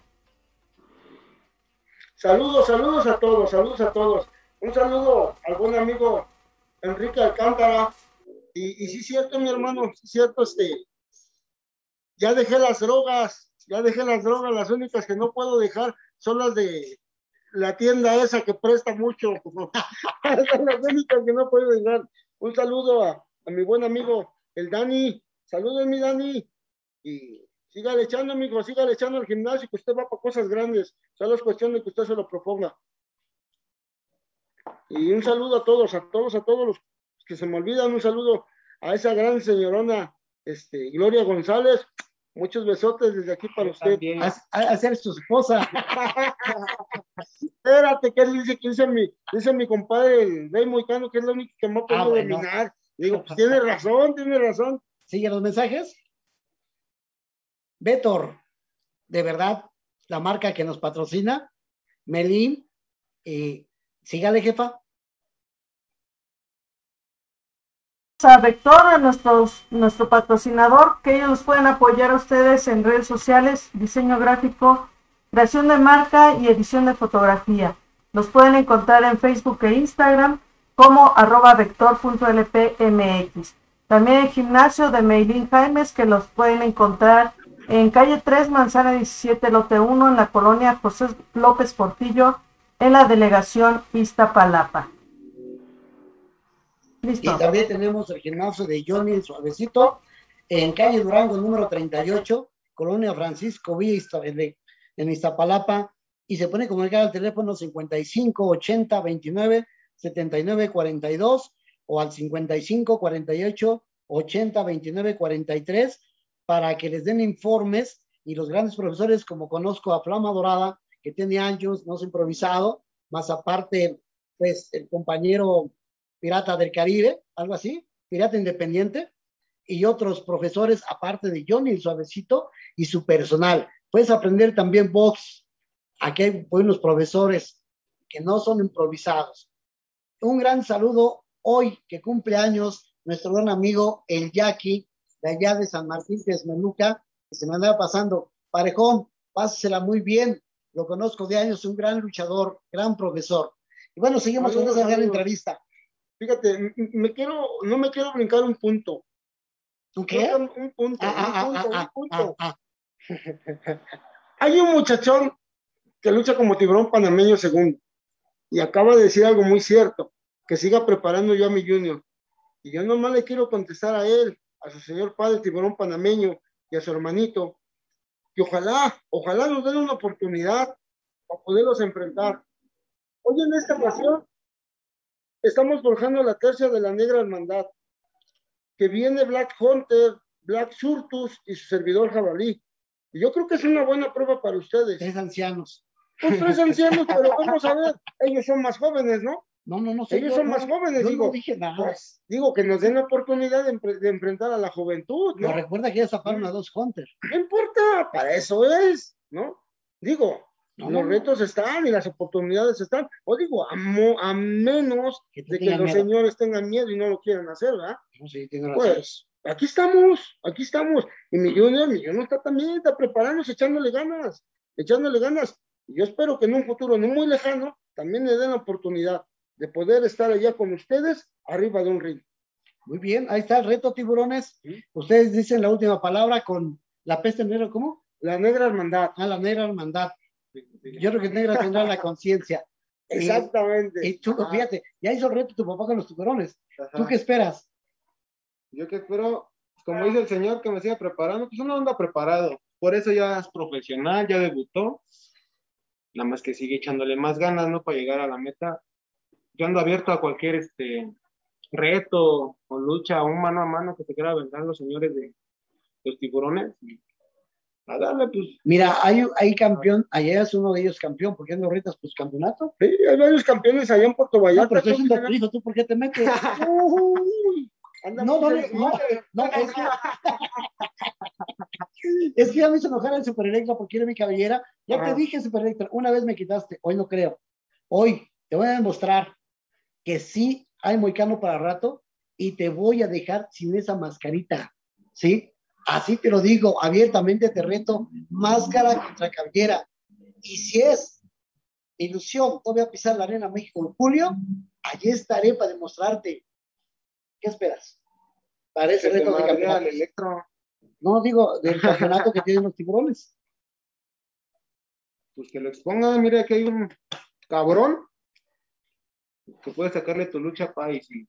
Speaker 4: Saludos, saludos a todos, saludos a todos. Un saludo al buen amigo Enrique Alcántara. Y, y sí, cierto, mi hermano, sí, cierto, este, ya dejé las drogas, ya dejé las drogas, las únicas que no puedo dejar son las de la tienda esa que presta mucho. <laughs> que no puedo dejar. Un saludo a, a mi buen amigo, el Dani. Saludos, mi Dani. Y sígale echando, amigo, sígale echando al gimnasio, que usted va para cosas grandes. Solo es cuestión de que usted se lo proponga. Y un saludo a todos, a todos, a todos los que se me olvidan, un saludo a esa gran señorona, este, Gloria González. Muchos besotes desde aquí para usted.
Speaker 3: A, ser su esposa. <laughs>
Speaker 4: Espérate, que dice, que dice mi, dice mi compadre, el Rey Moicano, que es la única que me ha podido
Speaker 3: Ah, bueno.
Speaker 4: dominar. Digo, pues tiene <laughs> razón, tiene razón.
Speaker 3: ¿Sigue los mensajes? Betor, de verdad, la marca que nos patrocina, Melín, y sígale, jefa.
Speaker 6: A Vector, nuestros, nuestro patrocinador, que ellos los pueden apoyar a ustedes en redes sociales, diseño gráfico, creación de marca y edición de fotografía. Los pueden encontrar en Facebook e Instagram como arroba vector.lpmx. También el gimnasio de Meilín Jaimes, que los pueden encontrar en calle 3, manzana 17, lote 1, en la colonia José López Portillo, en la delegación Iztapalapa.
Speaker 3: Y también tenemos el gimnasio de Johnny el Suavecito en calle Durango, número 38, Colonia Francisco Villa, en Iztapalapa. Y se puede comunicar al teléfono 55 80 29 79 42 o al 55 48 80 29 43 para que les den informes y los grandes profesores, como conozco a Flama Dorada, que tiene años, no es improvisado, más aparte, pues el compañero Pirata del Caribe, algo así, Pirata Independiente, y otros profesores, aparte de Johnny el Suavecito y su personal. Puedes aprender también box. Aquí hay buenos profesores que no son improvisados. Un gran saludo hoy que cumple años nuestro gran amigo el Jackie de allá de San Martín Texmeluca, que se me andaba pasando. Parejón, pásesela muy bien. Lo conozco de años, un gran luchador, gran profesor. Y bueno, seguimos con esa gran entrevista.
Speaker 4: Fíjate, me quiero, no me quiero brincar un punto.
Speaker 3: ¿Tú qué?
Speaker 4: Un, un punto,
Speaker 3: Ah, ah,
Speaker 4: un
Speaker 3: ah,
Speaker 4: punto,
Speaker 3: ah,
Speaker 4: un punto.
Speaker 3: ah, ah. <laughs>
Speaker 4: Hay un muchachón que lucha como tiburón panameño segundo y acaba de decir algo muy cierto, que siga preparando yo a mi junior. Y yo nomás le quiero contestar a él, a su señor padre tiburón panameño y a su hermanito, que ojalá, ojalá nos den una oportunidad para poderlos enfrentar. Hoy en esta ocasión estamos forjando la tercia de la negra hermandad, que viene Black Hunter, Black Surtus y su servidor jabalí. Y yo creo que es una buena prueba para ustedes.
Speaker 3: Tres ancianos.
Speaker 4: Pues tres ancianos, pero vamos a ver, ellos son más jóvenes, ¿no?
Speaker 3: No, no, no.
Speaker 4: Ellos
Speaker 3: yo
Speaker 4: son
Speaker 3: no-
Speaker 4: más jóvenes,
Speaker 3: yo
Speaker 4: digo.
Speaker 3: No dije nada.
Speaker 4: Pues digo que nos den la oportunidad de, empre- de enfrentar a la juventud,
Speaker 3: Pero
Speaker 4: ¿no?
Speaker 3: recuerda que ya zafaron a dos Hunter.
Speaker 4: No importa, para eso es, ¿no? Digo,
Speaker 3: No,
Speaker 4: los retos están y las oportunidades están. O digo, a, mo- a menos
Speaker 3: Que
Speaker 4: de que los
Speaker 3: miedo.
Speaker 4: señores tengan miedo y no lo quieran hacer, ¿verdad?
Speaker 3: No, sí, razón.
Speaker 4: Pues aquí estamos, aquí estamos. Y mi junior, mi junior está también, está preparándose, echándole ganas, echándole ganas. Y yo espero que en un futuro no muy lejano también le den la oportunidad de poder estar allá con ustedes arriba de un ring.
Speaker 3: Muy bien, ahí está el reto, tiburones.
Speaker 4: Sí.
Speaker 3: Ustedes dicen la última palabra con la peste negra, ¿cómo?
Speaker 4: La negra hermandad.
Speaker 3: Ah, la negra hermandad. Yo creo que negra tendrá la conciencia. <laughs>
Speaker 4: Exactamente.
Speaker 3: Y tú,
Speaker 4: Ah,
Speaker 3: fíjate, ya hizo el reto tu papá con los tiburones.
Speaker 5: Ajá.
Speaker 3: ¿Tú qué esperas?
Speaker 5: Yo que espero, como dice el señor, que me siga preparando, pues uno anda preparado. Por eso ya es profesional, ya debutó. Nada más que sigue echándole más ganas, ¿no? Para llegar a la meta. Yo ando abierto a cualquier este reto o lucha, un mano a mano que se quiera aventar los señores de los tiburones. A darle, pues,
Speaker 3: Mira, hay, hay campeón, allá es uno de ellos campeón, porque en los retas, pues campeonato.
Speaker 4: Sí, hay varios campeones allá en Puerto
Speaker 3: No,
Speaker 4: Vallarta.
Speaker 3: pero hijo, ¿tú por qué te metes? <laughs>
Speaker 4: Uy, anda
Speaker 3: No, no, no, no, es que, <laughs> es que ya me hizo enojar el Super Electra porque era mi cabellera. Ya te dije, Super Electra, una vez me quitaste, hoy no creo. Hoy te voy a demostrar que sí hay moicano para rato y te voy a dejar sin esa mascarita, ¿sí? Así te lo digo, abiertamente te reto, máscara contra cabellera. Y si es ilusión, todavía pisar la Arena México en julio, allí estaré para demostrarte. ¿Qué esperas? Para ese reto de campeonato.
Speaker 5: el electro.
Speaker 3: No, digo, del campeonato que tienen los tiburones.
Speaker 5: Pues que lo exponga, mira que hay un cabrón que puede sacarle tu lucha a país. y-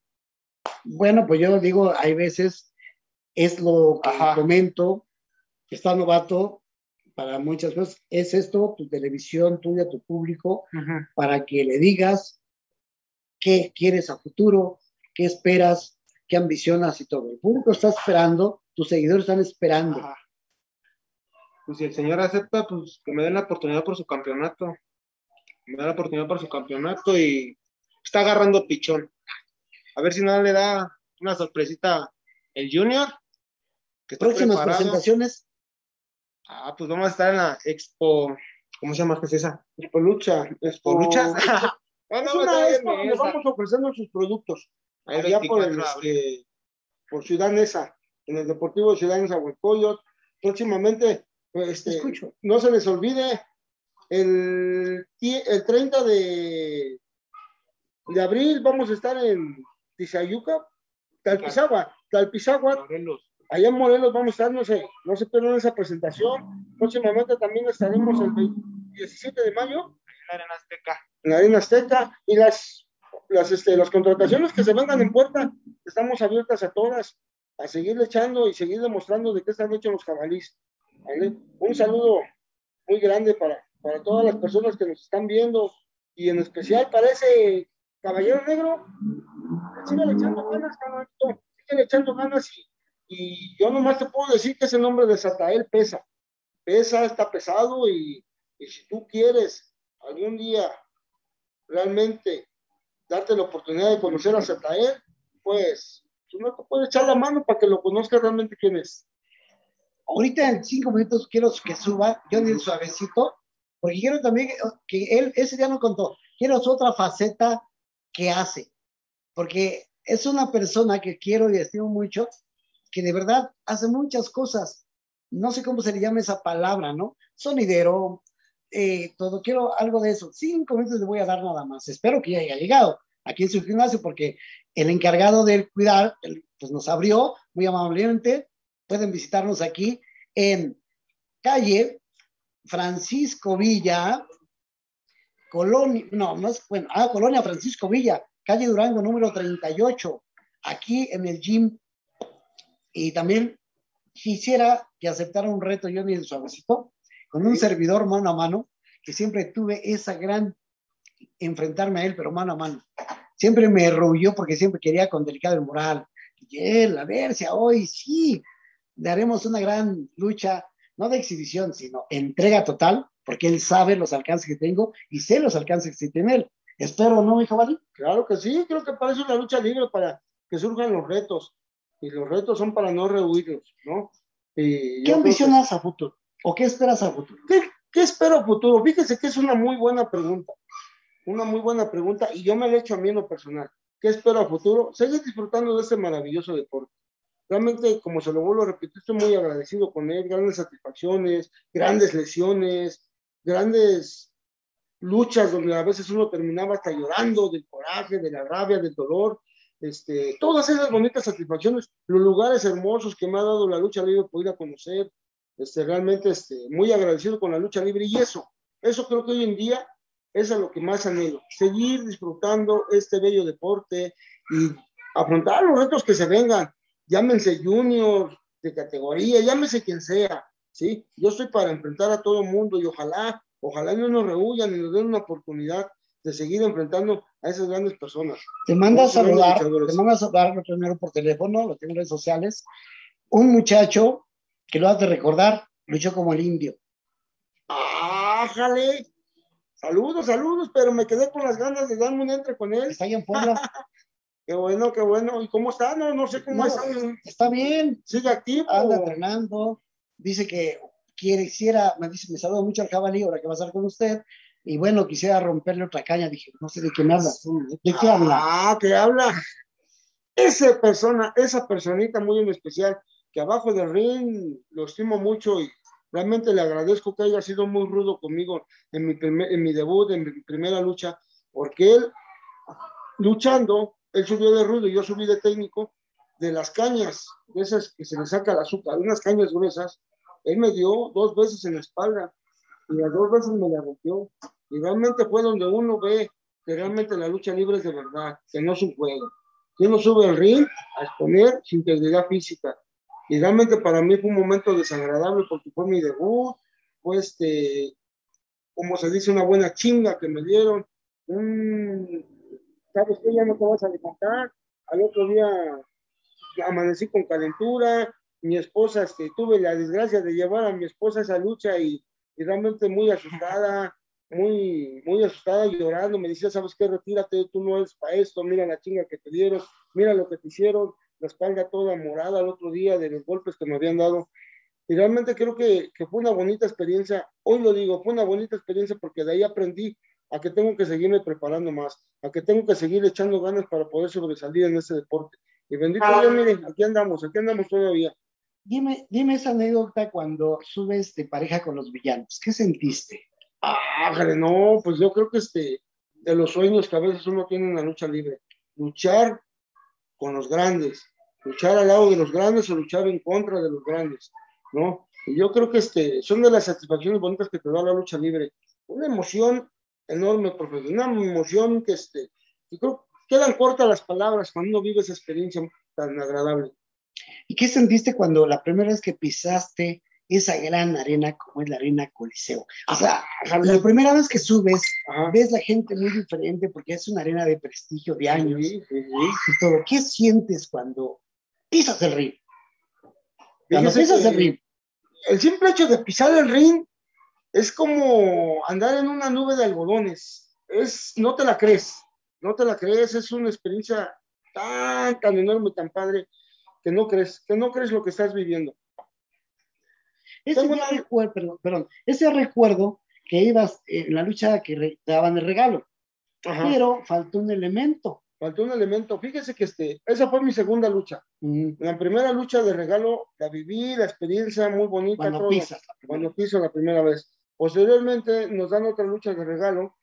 Speaker 3: Bueno, pues yo digo, hay veces, es lo que
Speaker 5: Ajá.
Speaker 3: comento, que está novato para muchas cosas, es esto, tu televisión tuya, tu público, para que le digas qué quieres a futuro, qué esperas, qué ambicionas y todo. El público está esperando, tus seguidores están esperando.
Speaker 5: Ajá. Pues si el señor acepta, pues que me den la oportunidad por su campeonato. Me da la oportunidad por su campeonato y está agarrando pichón. A ver si no le da una sorpresita el Junior. Que está
Speaker 3: Próximas
Speaker 5: preparado.
Speaker 3: presentaciones,
Speaker 5: Ah, pues vamos a estar en la Expo. ¿Cómo se llama? ¿Qué es esa?
Speaker 4: Expo Lucha.
Speaker 5: ¿Expo Luchas? <laughs>
Speaker 4: Es una expo donde vamos ofreciendo sus productos.
Speaker 5: Ahí
Speaker 4: allá por, el,
Speaker 5: 24 de abril.
Speaker 4: este, por Ciudad Neza, en el Deportivo Ciudad Huecoyot. Próximamente, pues,
Speaker 3: te
Speaker 4: este, no se les olvide, el, el 30 de, de abril vamos a estar en Tizayuca, Talpizagua, Talpizagua,
Speaker 5: Morelos.
Speaker 4: Allá en Morelos vamos a estar, no sé, no se pierdan esa presentación. Próximamente también estaremos el 20 17 de mayo
Speaker 5: en la Arena Azteca.
Speaker 4: en la Arena Azteca y las, las, este, las contrataciones que se vengan en puerta, estamos abiertas a todas, a seguirle echando y seguir demostrando de qué están hechos los jabalíes. ¿vale? Un saludo muy grande para, para todas las personas que nos están viendo y en especial para ese caballero negro. Síguele echando ganas, cabrón. Síguele echando ganas y, y yo nomás te puedo decir que ese nombre de Satael pesa. Pesa, está pesado y, y si tú quieres algún día realmente darte la oportunidad de conocer a Satael, pues tú no te puedes echar la mano para que lo conozcas realmente quién es.
Speaker 3: Ahorita en cinco minutos quiero que suba Johnny el suavecito, porque quiero también que él, ese día no contó, quiero otra faceta que hace, porque es una persona que quiero y estimo mucho, que de verdad hace muchas cosas. No sé cómo se le llama esa palabra, ¿no? Sonidero, eh, todo, quiero algo de eso. Cinco minutos le voy a dar nada más. Espero que ya haya llegado aquí en su gimnasio, porque el encargado de cuidar, pues nos abrió muy amablemente. Pueden visitarnos aquí en calle Francisco Villa, Colonia, no, no es, bueno, ah, Colonia Francisco Villa, calle Durango número 38, aquí en el gym. Y también quisiera que aceptara un reto yo ni el suavecito, con un servidor mano a mano, que siempre tuve esa gran enfrentarme a él, pero mano a mano. Siempre me arrulló porque siempre quería con delicado el moral. Y él, a ver si a hoy sí, le haremos una gran lucha, no de exhibición, sino entrega total, porque él sabe los alcances que tengo y sé los alcances que tiene él. Espero, ¿no, mi jabalí?
Speaker 4: Claro que sí, creo que es la lucha libre, para que surjan los retos. Y los retos son para no rehuirlos, ¿no? Y
Speaker 3: ¿Qué ambicionas a futuro? ¿O qué esperas a futuro?
Speaker 4: ¿Qué, qué espero a futuro? Fíjese que es una muy buena pregunta. Una muy buena pregunta y yo me la he hecho a mí en lo personal. ¿Qué espero a futuro? Seguir disfrutando de este maravilloso deporte. Realmente, como se lo vuelvo a repetir, estoy muy agradecido con él. Grandes satisfacciones, grandes lesiones, grandes luchas donde a veces uno terminaba hasta llorando del coraje, de la rabia, del dolor. Este, todas esas bonitas satisfacciones, los lugares hermosos que me ha dado la lucha libre por ir a conocer, este, realmente este, muy agradecido con la lucha libre y eso, eso creo que hoy en día es a lo que más anhelo, seguir disfrutando este bello deporte y afrontar los retos que se vengan, llámense junior de categoría, llámese quien sea, ¿sí? Yo estoy para enfrentar a todo mundo y ojalá, ojalá no nos rehuyan y nos den una oportunidad de seguir enfrentando a esas grandes personas.
Speaker 3: Te manda a saludar, te manda a saludar primero por teléfono, lo tengo en redes sociales, un muchacho que lo has de recordar, luchó como el indio.
Speaker 4: ¡Ájale! Saludos, saludos, pero me quedé con las ganas de darme un entre con él.
Speaker 3: Está ahí en Puebla, <laughs>
Speaker 4: Qué bueno, qué bueno. ¿Y cómo está? No, no sé cómo
Speaker 3: No,
Speaker 4: está.
Speaker 3: está bien,
Speaker 4: ¿Sigue activo?
Speaker 3: anda entrenando, dice que quiere, quisiera, me dice, me saluda mucho al jabalí, ahora que va a estar con usted, y bueno, quisiera romperle otra caña, dije, no sé de qué me habla, ¿de qué habla?
Speaker 4: Ah, que habla. Esa persona, esa personita muy en especial, que abajo del ring lo estimo mucho y realmente le agradezco que haya sido muy rudo conmigo en mi, primer, en mi debut, en mi primera lucha, porque él, luchando, él subió de rudo y yo subí de técnico, de las cañas, de esas que se le saca el azúcar, unas cañas gruesas, él me dio dos veces en la espalda y las dos veces me la rompió. Y realmente fue donde uno ve que realmente la lucha libre es de verdad, que no es un juego. Que uno sube al ring a exponer su integridad física. Y realmente para mí fue un momento desagradable porque fue mi debut, fue este, como se dice, una buena chinga que me dieron. ¿Sabes qué? Ya no te vas a levantar. Al otro día amanecí con calentura. Mi esposa, este, tuve la desgracia de llevar a mi esposa a esa lucha y, y realmente muy asustada muy, muy asustada, llorando, me decía, ¿sabes qué? Retírate, tú no eres para esto, mira la chinga que te dieron, mira lo que te hicieron, la espalda toda morada el otro día de los golpes que me habían dado. Y realmente creo que, que fue una bonita experiencia, hoy lo digo, fue una bonita experiencia porque de ahí aprendí a que tengo que seguirme preparando más, a que tengo que seguir echando ganas para poder sobresalir en ese deporte. Y bendito Dios, miren, aquí andamos, aquí andamos todavía.
Speaker 3: Dime, dime esa anécdota cuando subes de pareja con los villanos. ¿Qué sentiste?
Speaker 4: Ah, no, pues yo creo que este, de los sueños que a veces uno tiene en la lucha libre, luchar con los grandes, luchar al lado de los grandes o luchar en contra de los grandes, ¿no? Y yo creo que este, son de las satisfacciones bonitas que te da la lucha libre. Una emoción enorme, profesor, una emoción que, este, que creo quedan cortas las palabras cuando uno vive esa experiencia tan agradable.
Speaker 3: ¿Y qué sentiste cuando la primera vez que pisaste esa gran arena como es la arena Coliseo. O sea, la primera vez que subes, ves la gente muy diferente porque es una arena de prestigio de años y todo. ¿Qué sientes cuando pisas el ring?
Speaker 4: Cuando pisas el ring. El simple hecho de pisar el ring es como andar en una nube de algodones. Es, no te la crees, no te la crees, es una experiencia tan, tan enorme, tan padre, que no crees, que no crees lo que estás viviendo.
Speaker 3: Ese, recuerdo, perdón, ese recuerdo que ibas en la lucha que te daban el regalo, pero faltó un elemento.
Speaker 4: Faltó un elemento. Fíjese que este, esa fue mi segunda lucha. La primera lucha de regalo la viví, la experiencia muy bonita.
Speaker 3: Cuando pisas.
Speaker 4: Cuando piso la primera vez. Posteriormente nos dan otra lucha de regalo,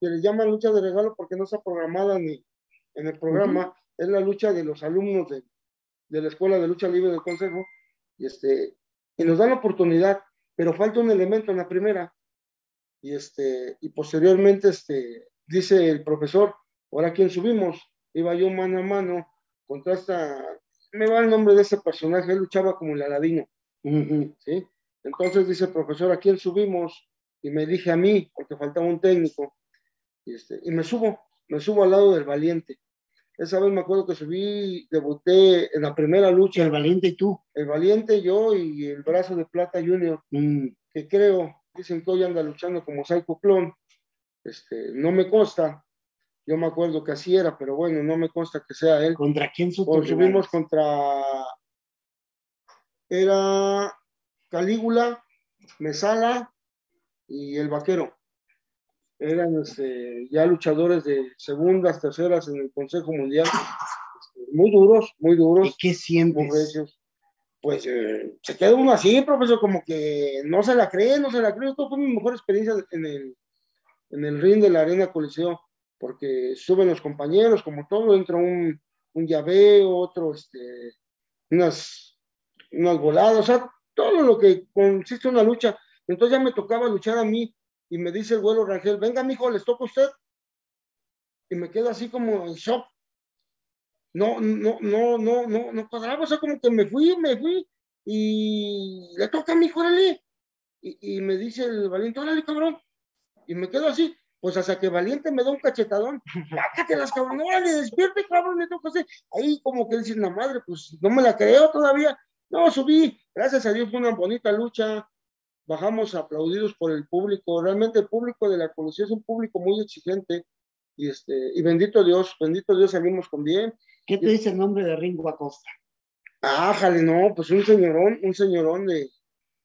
Speaker 4: que le llaman lucha de regalo porque no está programada ni en el programa. Es la lucha de los alumnos de, de la Escuela de Lucha Libre del Consejo. Y este, y nos dan la oportunidad, pero falta un elemento en la primera. Y, este, y posteriormente este, dice el profesor, ahora quién subimos, iba yo mano a mano contra esta, me va el nombre de ese personaje, él luchaba como el Aladino, ¿sí? Entonces dice el profesor, ¿a quién subimos? Y me dije a mí, porque faltaba un técnico, y, este, y me subo, me subo al lado del valiente. Esa vez me acuerdo que subí, debuté en la primera lucha.
Speaker 3: El Valiente y tú.
Speaker 4: El Valiente, yo y el Brazo de Plata Junior,
Speaker 3: mm.
Speaker 4: que creo, dicen que hoy anda luchando como Psycho Clon. Este, no me consta. Yo me acuerdo que así era, pero bueno, no me consta que sea él.
Speaker 3: ¿Contra quién
Speaker 4: subimos contra. Era Calígula, Mesala y el Vaquero eran este, ya luchadores de segundas, terceras en el Consejo Mundial, este, muy duros, muy duros.
Speaker 3: ¿Y qué sientes?
Speaker 4: Pues eh, se queda uno así, profesor, como que no se la cree, no se la cree. Esto fue mi mejor experiencia en el, en el ring de la Arena Coliseo, porque suben los compañeros, como todo, entra un, un llaveo, otro, este, unas, unas voladas, o sea, todo lo que consiste en una lucha. Entonces ya me tocaba luchar a mí y me dice el vuelo Rangel, venga, mijo, ¿les toca a usted? Y me quedo así como en shock. No, no, no, no, no, no cuadraba, o sea, como que me fui, me fui, y le toca a mi hijo, órale. Y, y, me dice el valiente, órale, cabrón. Y me quedo así, pues hasta que valiente me da un cachetadón. Las cabrón, órale, despierte, cabrón, le toca hacer. Ahí como que dicen la madre, pues no me la creo todavía. No, subí, gracias a Dios fue una bonita lucha, bajamos aplaudidos por el público. Realmente el público de la Coliseo es un público muy exigente y, este, y bendito Dios, bendito Dios salimos con bien.
Speaker 3: ¿Qué te dice el nombre de Ringo Acosta?
Speaker 4: Ah, jale, no, pues un señorón, un señorón de,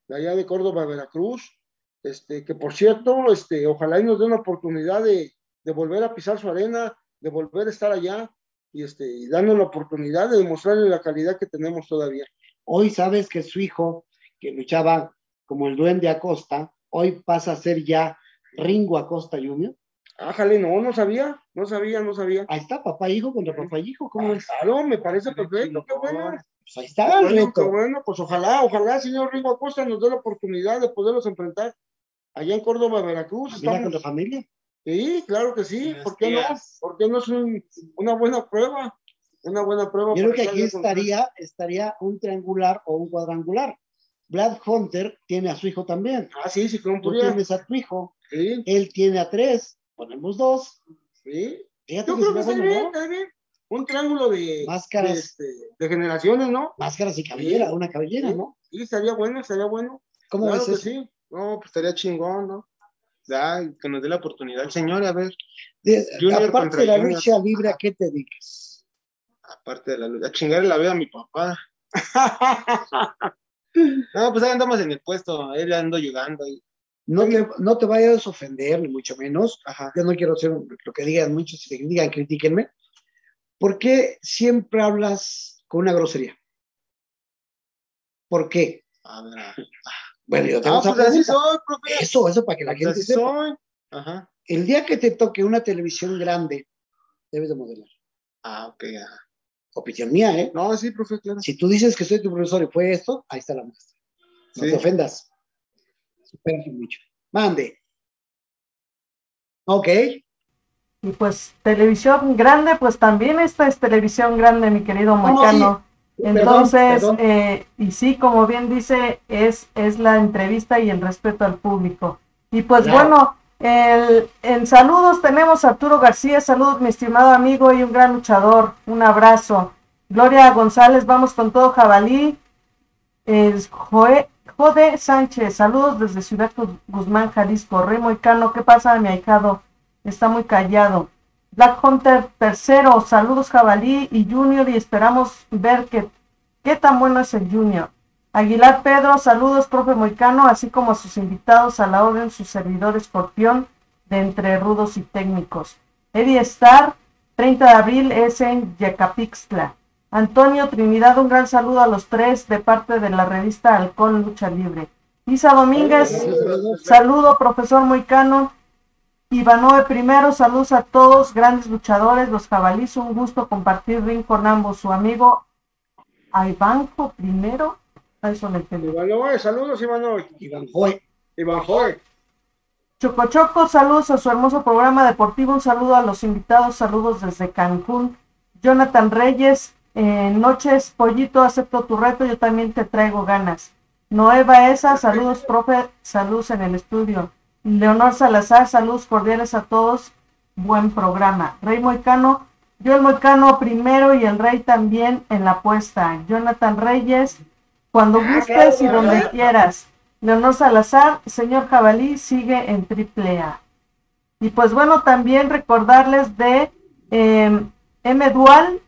Speaker 4: de allá de Córdoba, Veracruz, este, que por cierto, este, ojalá y nos dé una oportunidad de, de volver a pisar su arena, de volver a estar allá y, este, y darnos la oportunidad de demostrarle la calidad que tenemos todavía.
Speaker 3: Hoy sabes que su hijo, que luchaba como el duende Acosta, hoy pasa a ser ya Ringo Acosta Jr.
Speaker 4: Ájale, no, no sabía, no sabía, no sabía.
Speaker 3: Ahí está, papá hijo contra papá hijo, ¿cómo es?
Speaker 4: Claro, me parece perfecto, qué bueno.
Speaker 3: Pues ahí está el reto.
Speaker 4: bueno, pues ojalá, ojalá, señor Ringo Acosta, nos dé la oportunidad de poderlos enfrentar allá en Córdoba, Veracruz.
Speaker 3: Familia
Speaker 4: Estamos,
Speaker 3: contra familia.
Speaker 4: sí, claro que sí, ¿por qué no? ¿Por qué no es un- una buena prueba? Una buena prueba.
Speaker 3: Yo creo que aquí estaría, estaría un triangular o un cuadrangular. Vlad Hunter tiene a su hijo también.
Speaker 4: Ah, sí, sí, con
Speaker 3: Tú tienes a tu hijo.
Speaker 4: Sí,
Speaker 3: Él tiene a tres. Ponemos dos.
Speaker 4: sí.
Speaker 3: Fíjate
Speaker 4: Yo
Speaker 3: que
Speaker 4: creo que
Speaker 3: sería
Speaker 4: está
Speaker 3: bueno,
Speaker 4: bien,
Speaker 3: ¿no?
Speaker 4: está bien. Un triángulo de,
Speaker 3: Máscaras.
Speaker 4: de, este, de generaciones, ¿no?
Speaker 3: Máscaras y cabellera,
Speaker 4: Sí.
Speaker 3: una cabellera, ¿no?
Speaker 4: Sí, estaría bueno, estaría bueno.
Speaker 3: ¿Cómo
Speaker 4: Claro
Speaker 3: ves
Speaker 4: que
Speaker 3: eso?
Speaker 4: sí.
Speaker 5: No, pues estaría chingón, ¿no? Ya, que nos dé la oportunidad señor, a ver,
Speaker 3: De- aparte de la
Speaker 5: Junior.
Speaker 3: lucha libre, ¿a qué te dedicas?
Speaker 5: aparte de la lucha, a chingarle la vida a mi papá. <laughs> No, pues ahí andamos en el puesto, él ando ayudando. y-
Speaker 3: No te, no te vayas a ofender, ni mucho menos.
Speaker 5: Ajá.
Speaker 3: Yo no quiero ser lo que digan muchos, si te digan, critíquenme. ¿Por qué siempre hablas con una grosería? ¿Por qué?
Speaker 5: A ver, a-
Speaker 3: Bueno, yo tengo
Speaker 5: Ah, pues así soy, profe.
Speaker 3: Eso, eso para que la
Speaker 5: Pues
Speaker 3: gente
Speaker 5: así
Speaker 3: sepa.
Speaker 5: soy. Ajá.
Speaker 3: El día que te toque una televisión grande, debes de modelar.
Speaker 5: Ah, ok. ajá.
Speaker 3: Opinión mía, ¿eh?
Speaker 5: No, sí, profe, claro.
Speaker 3: Si tú dices que soy tu profesor y fue esto, ahí está la muestra. No
Speaker 5: Sí.
Speaker 3: te ofendas. Supérate mucho. Mande. Ok.
Speaker 6: Y pues televisión grande, pues también esta es televisión grande, mi querido Moicano.
Speaker 3: Perdón,
Speaker 6: Entonces,
Speaker 3: perdón.
Speaker 6: eh, y sí, como bien dice, es, es la entrevista y el respeto al público. Y pues
Speaker 3: Claro.
Speaker 6: bueno, el, en saludos tenemos a Arturo García, saludos mi estimado amigo y un gran luchador, un abrazo. Gloria González, vamos con todo jabalí. Es Jode Sánchez, saludos desde Ciudad Gu- Guzmán, Jalisco. Rey Moicano, ¿qué pasa, mi ahijado? Está muy callado. Black Hunter tercero, saludos Jabalí y Junior y esperamos ver que, qué tan bueno es el Junior. Aguilar Pedro, saludos profe Moicano, así como a sus invitados a la orden, su servidor escorpión de entre rudos y técnicos. Eddie Star, 30 de abril es en Yecapixtla. Antonio Trinidad, un gran saludo a los tres de parte de la revista Halcón Lucha Libre. Isa Domínguez, saludo profesor Moicano. Ivanoe primero, saludos a todos, grandes luchadores, los jabalíes, un gusto compartir ring con ambos. Su amigo Ivanjo primero, a eso le entendí.
Speaker 4: Ivanoy, saludos.
Speaker 3: Iván.
Speaker 4: Iván Joy.
Speaker 6: Choco Choco, saludos a su hermoso programa deportivo, un saludo a los invitados, saludos desde Cancún. Jonathan Reyes, eh, noches, pollito, acepto tu reto, yo también te traigo ganas. Noé Baeza, saludos, profe, saludos en el estudio. Leonor Salazar, saludos cordiales a todos, buen programa. Rey Moicano, yo el Moicano primero y el Rey también en la apuesta. Jonathan Reyes, cuando gustes y donde quieras. Leonor Salazar, señor Jabalí, sigue en triple A. Y pues bueno, también recordarles de eh, M Dual,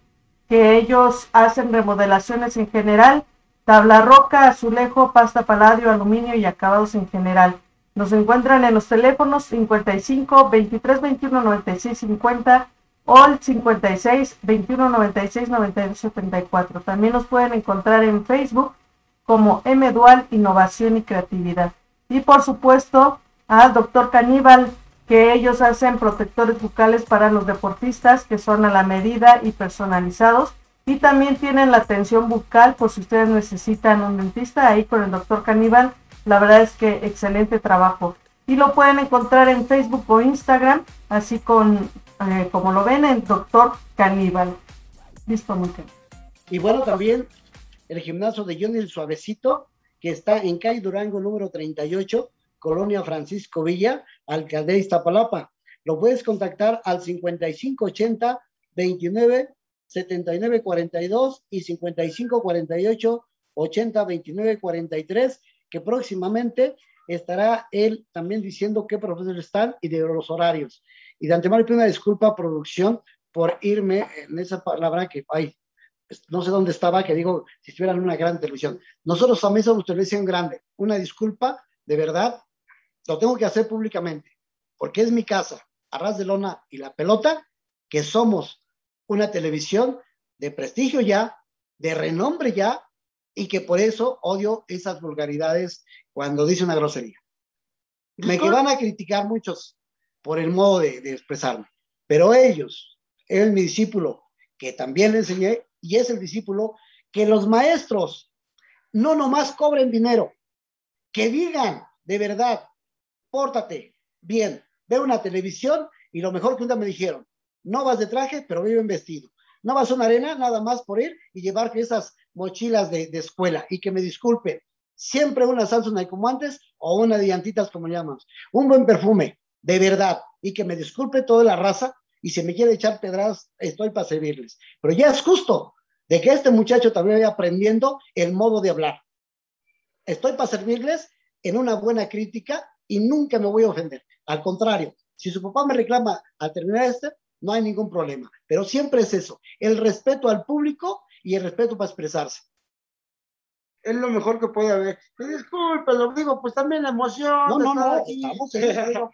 Speaker 6: que ellos hacen remodelaciones en general, tabla roca, azulejo, pasta paladio, aluminio y acabados en general. Nos encuentran en los teléfonos 55 23 21 96 50 o el 56 21 96 92 74. También nos pueden encontrar en Facebook como M Dual Innovación y Creatividad. Y por supuesto al Doctor Caníbal, que ellos hacen protectores bucales para los deportistas que son a la medida y personalizados. Y también tienen la atención bucal por si ustedes necesitan un dentista ahí con el Doctor Caníbal. La verdad es que excelente trabajo. Y lo pueden encontrar en Facebook o Instagram, así con, eh, como lo ven, en Doctor Caníbal. Listo, bien.
Speaker 3: Y bueno, también el gimnasio de Johnny el Suavecito, que está en calle Durango número 38, Colonia Francisco Villa, Alcaldía Iztapalapa. Lo puedes contactar al 5580 29 79 42 y 55 48 80 29 43, que próximamente estará él también diciendo qué profesores están y de los horarios. Y de antemano pido una disculpa, producción, por irme en esa palabra que, ay, no sé dónde estaba, que digo, si estuvieran en una gran televisión. Nosotros también somos televisión grande. Una disculpa, de verdad, lo tengo que hacer públicamente, porque es mi casa, Arras de Lona y La Pelota, que somos una televisión de prestigio ya, de renombre ya, y que por eso odio esas vulgaridades cuando dice una grosería. Me que van a criticar muchos por el modo de, de expresarme, pero ellos, él mi discípulo, que también le enseñé, y es el discípulo, que los maestros no nomás cobren dinero, que digan de verdad, pórtate bien, ve una televisión y lo mejor que un día me dijeron, no vas de traje, pero viven vestido. No vas a una arena nada más por ir y llevar esas mochilas de, de escuela. Y que me disculpen, siempre una Samsung como antes o una diantitas como llamamos. Un buen perfume, de verdad. Y que me disculpe toda la raza y si me quiere echar pedradas, estoy para servirles. Pero ya es justo de que este muchacho también vaya aprendiendo el modo de hablar. Estoy para servirles en una buena crítica y nunca me voy a ofender. Al contrario, si su papá me reclama al terminar este, no hay ningún problema. Pero siempre es eso, el respeto al público y el respeto para expresarse.
Speaker 4: Es lo mejor que puede haber. Y disculpe, lo digo, pues también la emoción.
Speaker 3: No, no, no,
Speaker 4: aquí.
Speaker 3: estamos,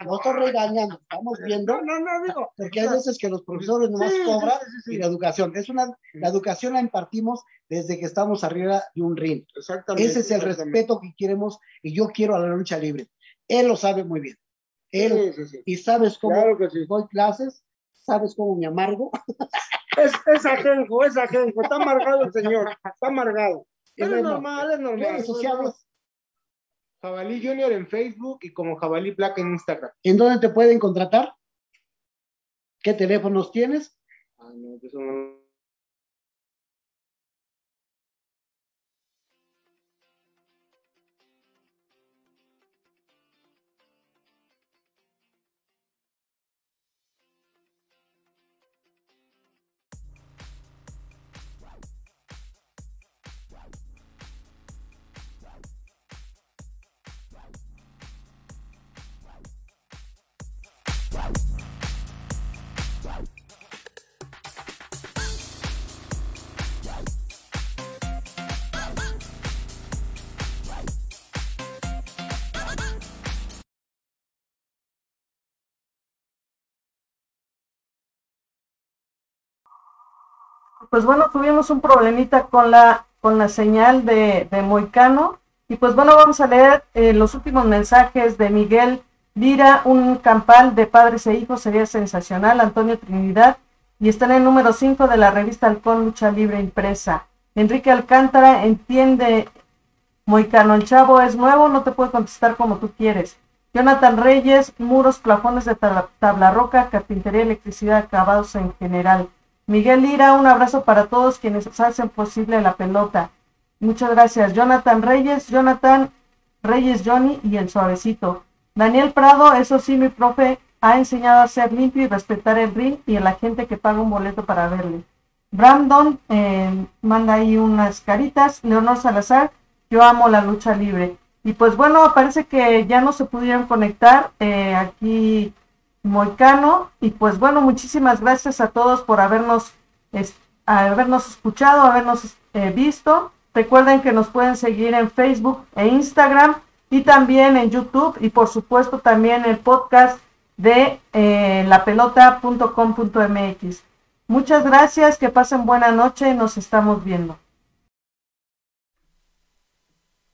Speaker 3: no estoy regañando, estamos viendo,
Speaker 4: No, no, no, digo.
Speaker 3: porque hay veces que los profesores nomás
Speaker 4: Sí,
Speaker 3: cobran
Speaker 4: sí, sí, sí.
Speaker 3: y la educación. Es una, la educación la impartimos desde que estamos arriba de un ring.
Speaker 4: Exactamente.
Speaker 3: Ese es el respeto que queremos y yo quiero a la lucha libre. Él lo sabe muy bien. Él,
Speaker 4: Sí, sí, sí.
Speaker 3: y sabes cómo
Speaker 4: Claro que sí.
Speaker 3: doy clases, sabes cómo me amargo.
Speaker 4: Es, es ajenjo, es ajenjo. Está amargado el señor. Está amargado.
Speaker 3: Es normal.
Speaker 4: es normal.
Speaker 3: Redes sociales,
Speaker 5: Jabalí Junior en Facebook y como Jabalí Black en Instagram.
Speaker 3: ¿en dónde te pueden contratar? ¿Qué teléfonos tienes?
Speaker 5: Ah, no, eso no-
Speaker 6: Pues bueno, tuvimos un problemita con la, con la señal de, de Moicano. Y pues bueno, vamos a leer eh, los últimos mensajes de Miguel Lira, un campal de padres e hijos, sería sensacional, Antonio Trinidad, y está en el número 5 de la revista Halcón Lucha Libre Impresa. Enrique Alcántara entiende, Moicano, el chavo es nuevo, no te puede contestar como tú quieres. Jonathan Reyes, muros, plafones de tabla, tabla roca, carpintería, electricidad, acabados en general. Miguel Lira, un abrazo para todos quienes hacen posible la pelota. Muchas gracias. Jonathan Reyes, Jonathan Reyes Johnny y el suavecito. Daniel Prado, eso sí, mi profe ha enseñado a ser limpio y respetar el ring y a la gente que paga un boleto para verle. Brandon eh, manda ahí unas caritas. Leonor Salazar, yo amo la lucha libre. Y pues bueno, parece que ya no se pudieron conectar eh, aquí Moicano. Y pues bueno, muchísimas gracias a todos por habernos, habernos escuchado, habernos eh, visto. Recuerden que nos pueden seguir en Facebook e Instagram y también en YouTube y por supuesto también el podcast de eh, lapelota.com.mx. Muchas gracias, que pasen buena noche y nos estamos viendo.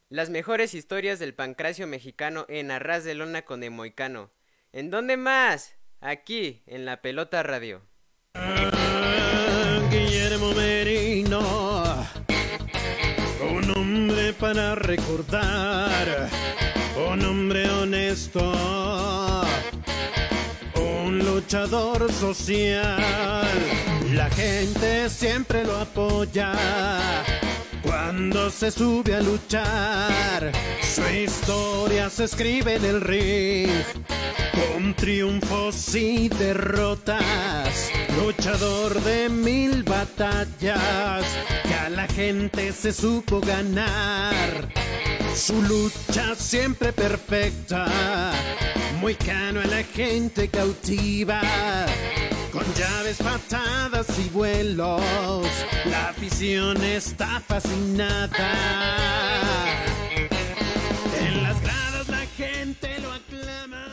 Speaker 1: Las mejores historias del pancracio mexicano en Arras de Lona con Emoicano. ¿En dónde más? Aquí, en La Pelota Radio.
Speaker 2: Guillermo Merino, un hombre para recordar, un hombre honesto, un luchador social. La gente siempre lo apoya cuando se sube a luchar. Su historia se escribe en el ring con triunfos y derrotas, luchador de mil batallas, que a la gente se supo ganar. Su lucha siempre perfecta, muy cano a la gente cautiva. Con llaves, patadas y vuelos, la afición está fascinada. En las gradas la gente lo aclama.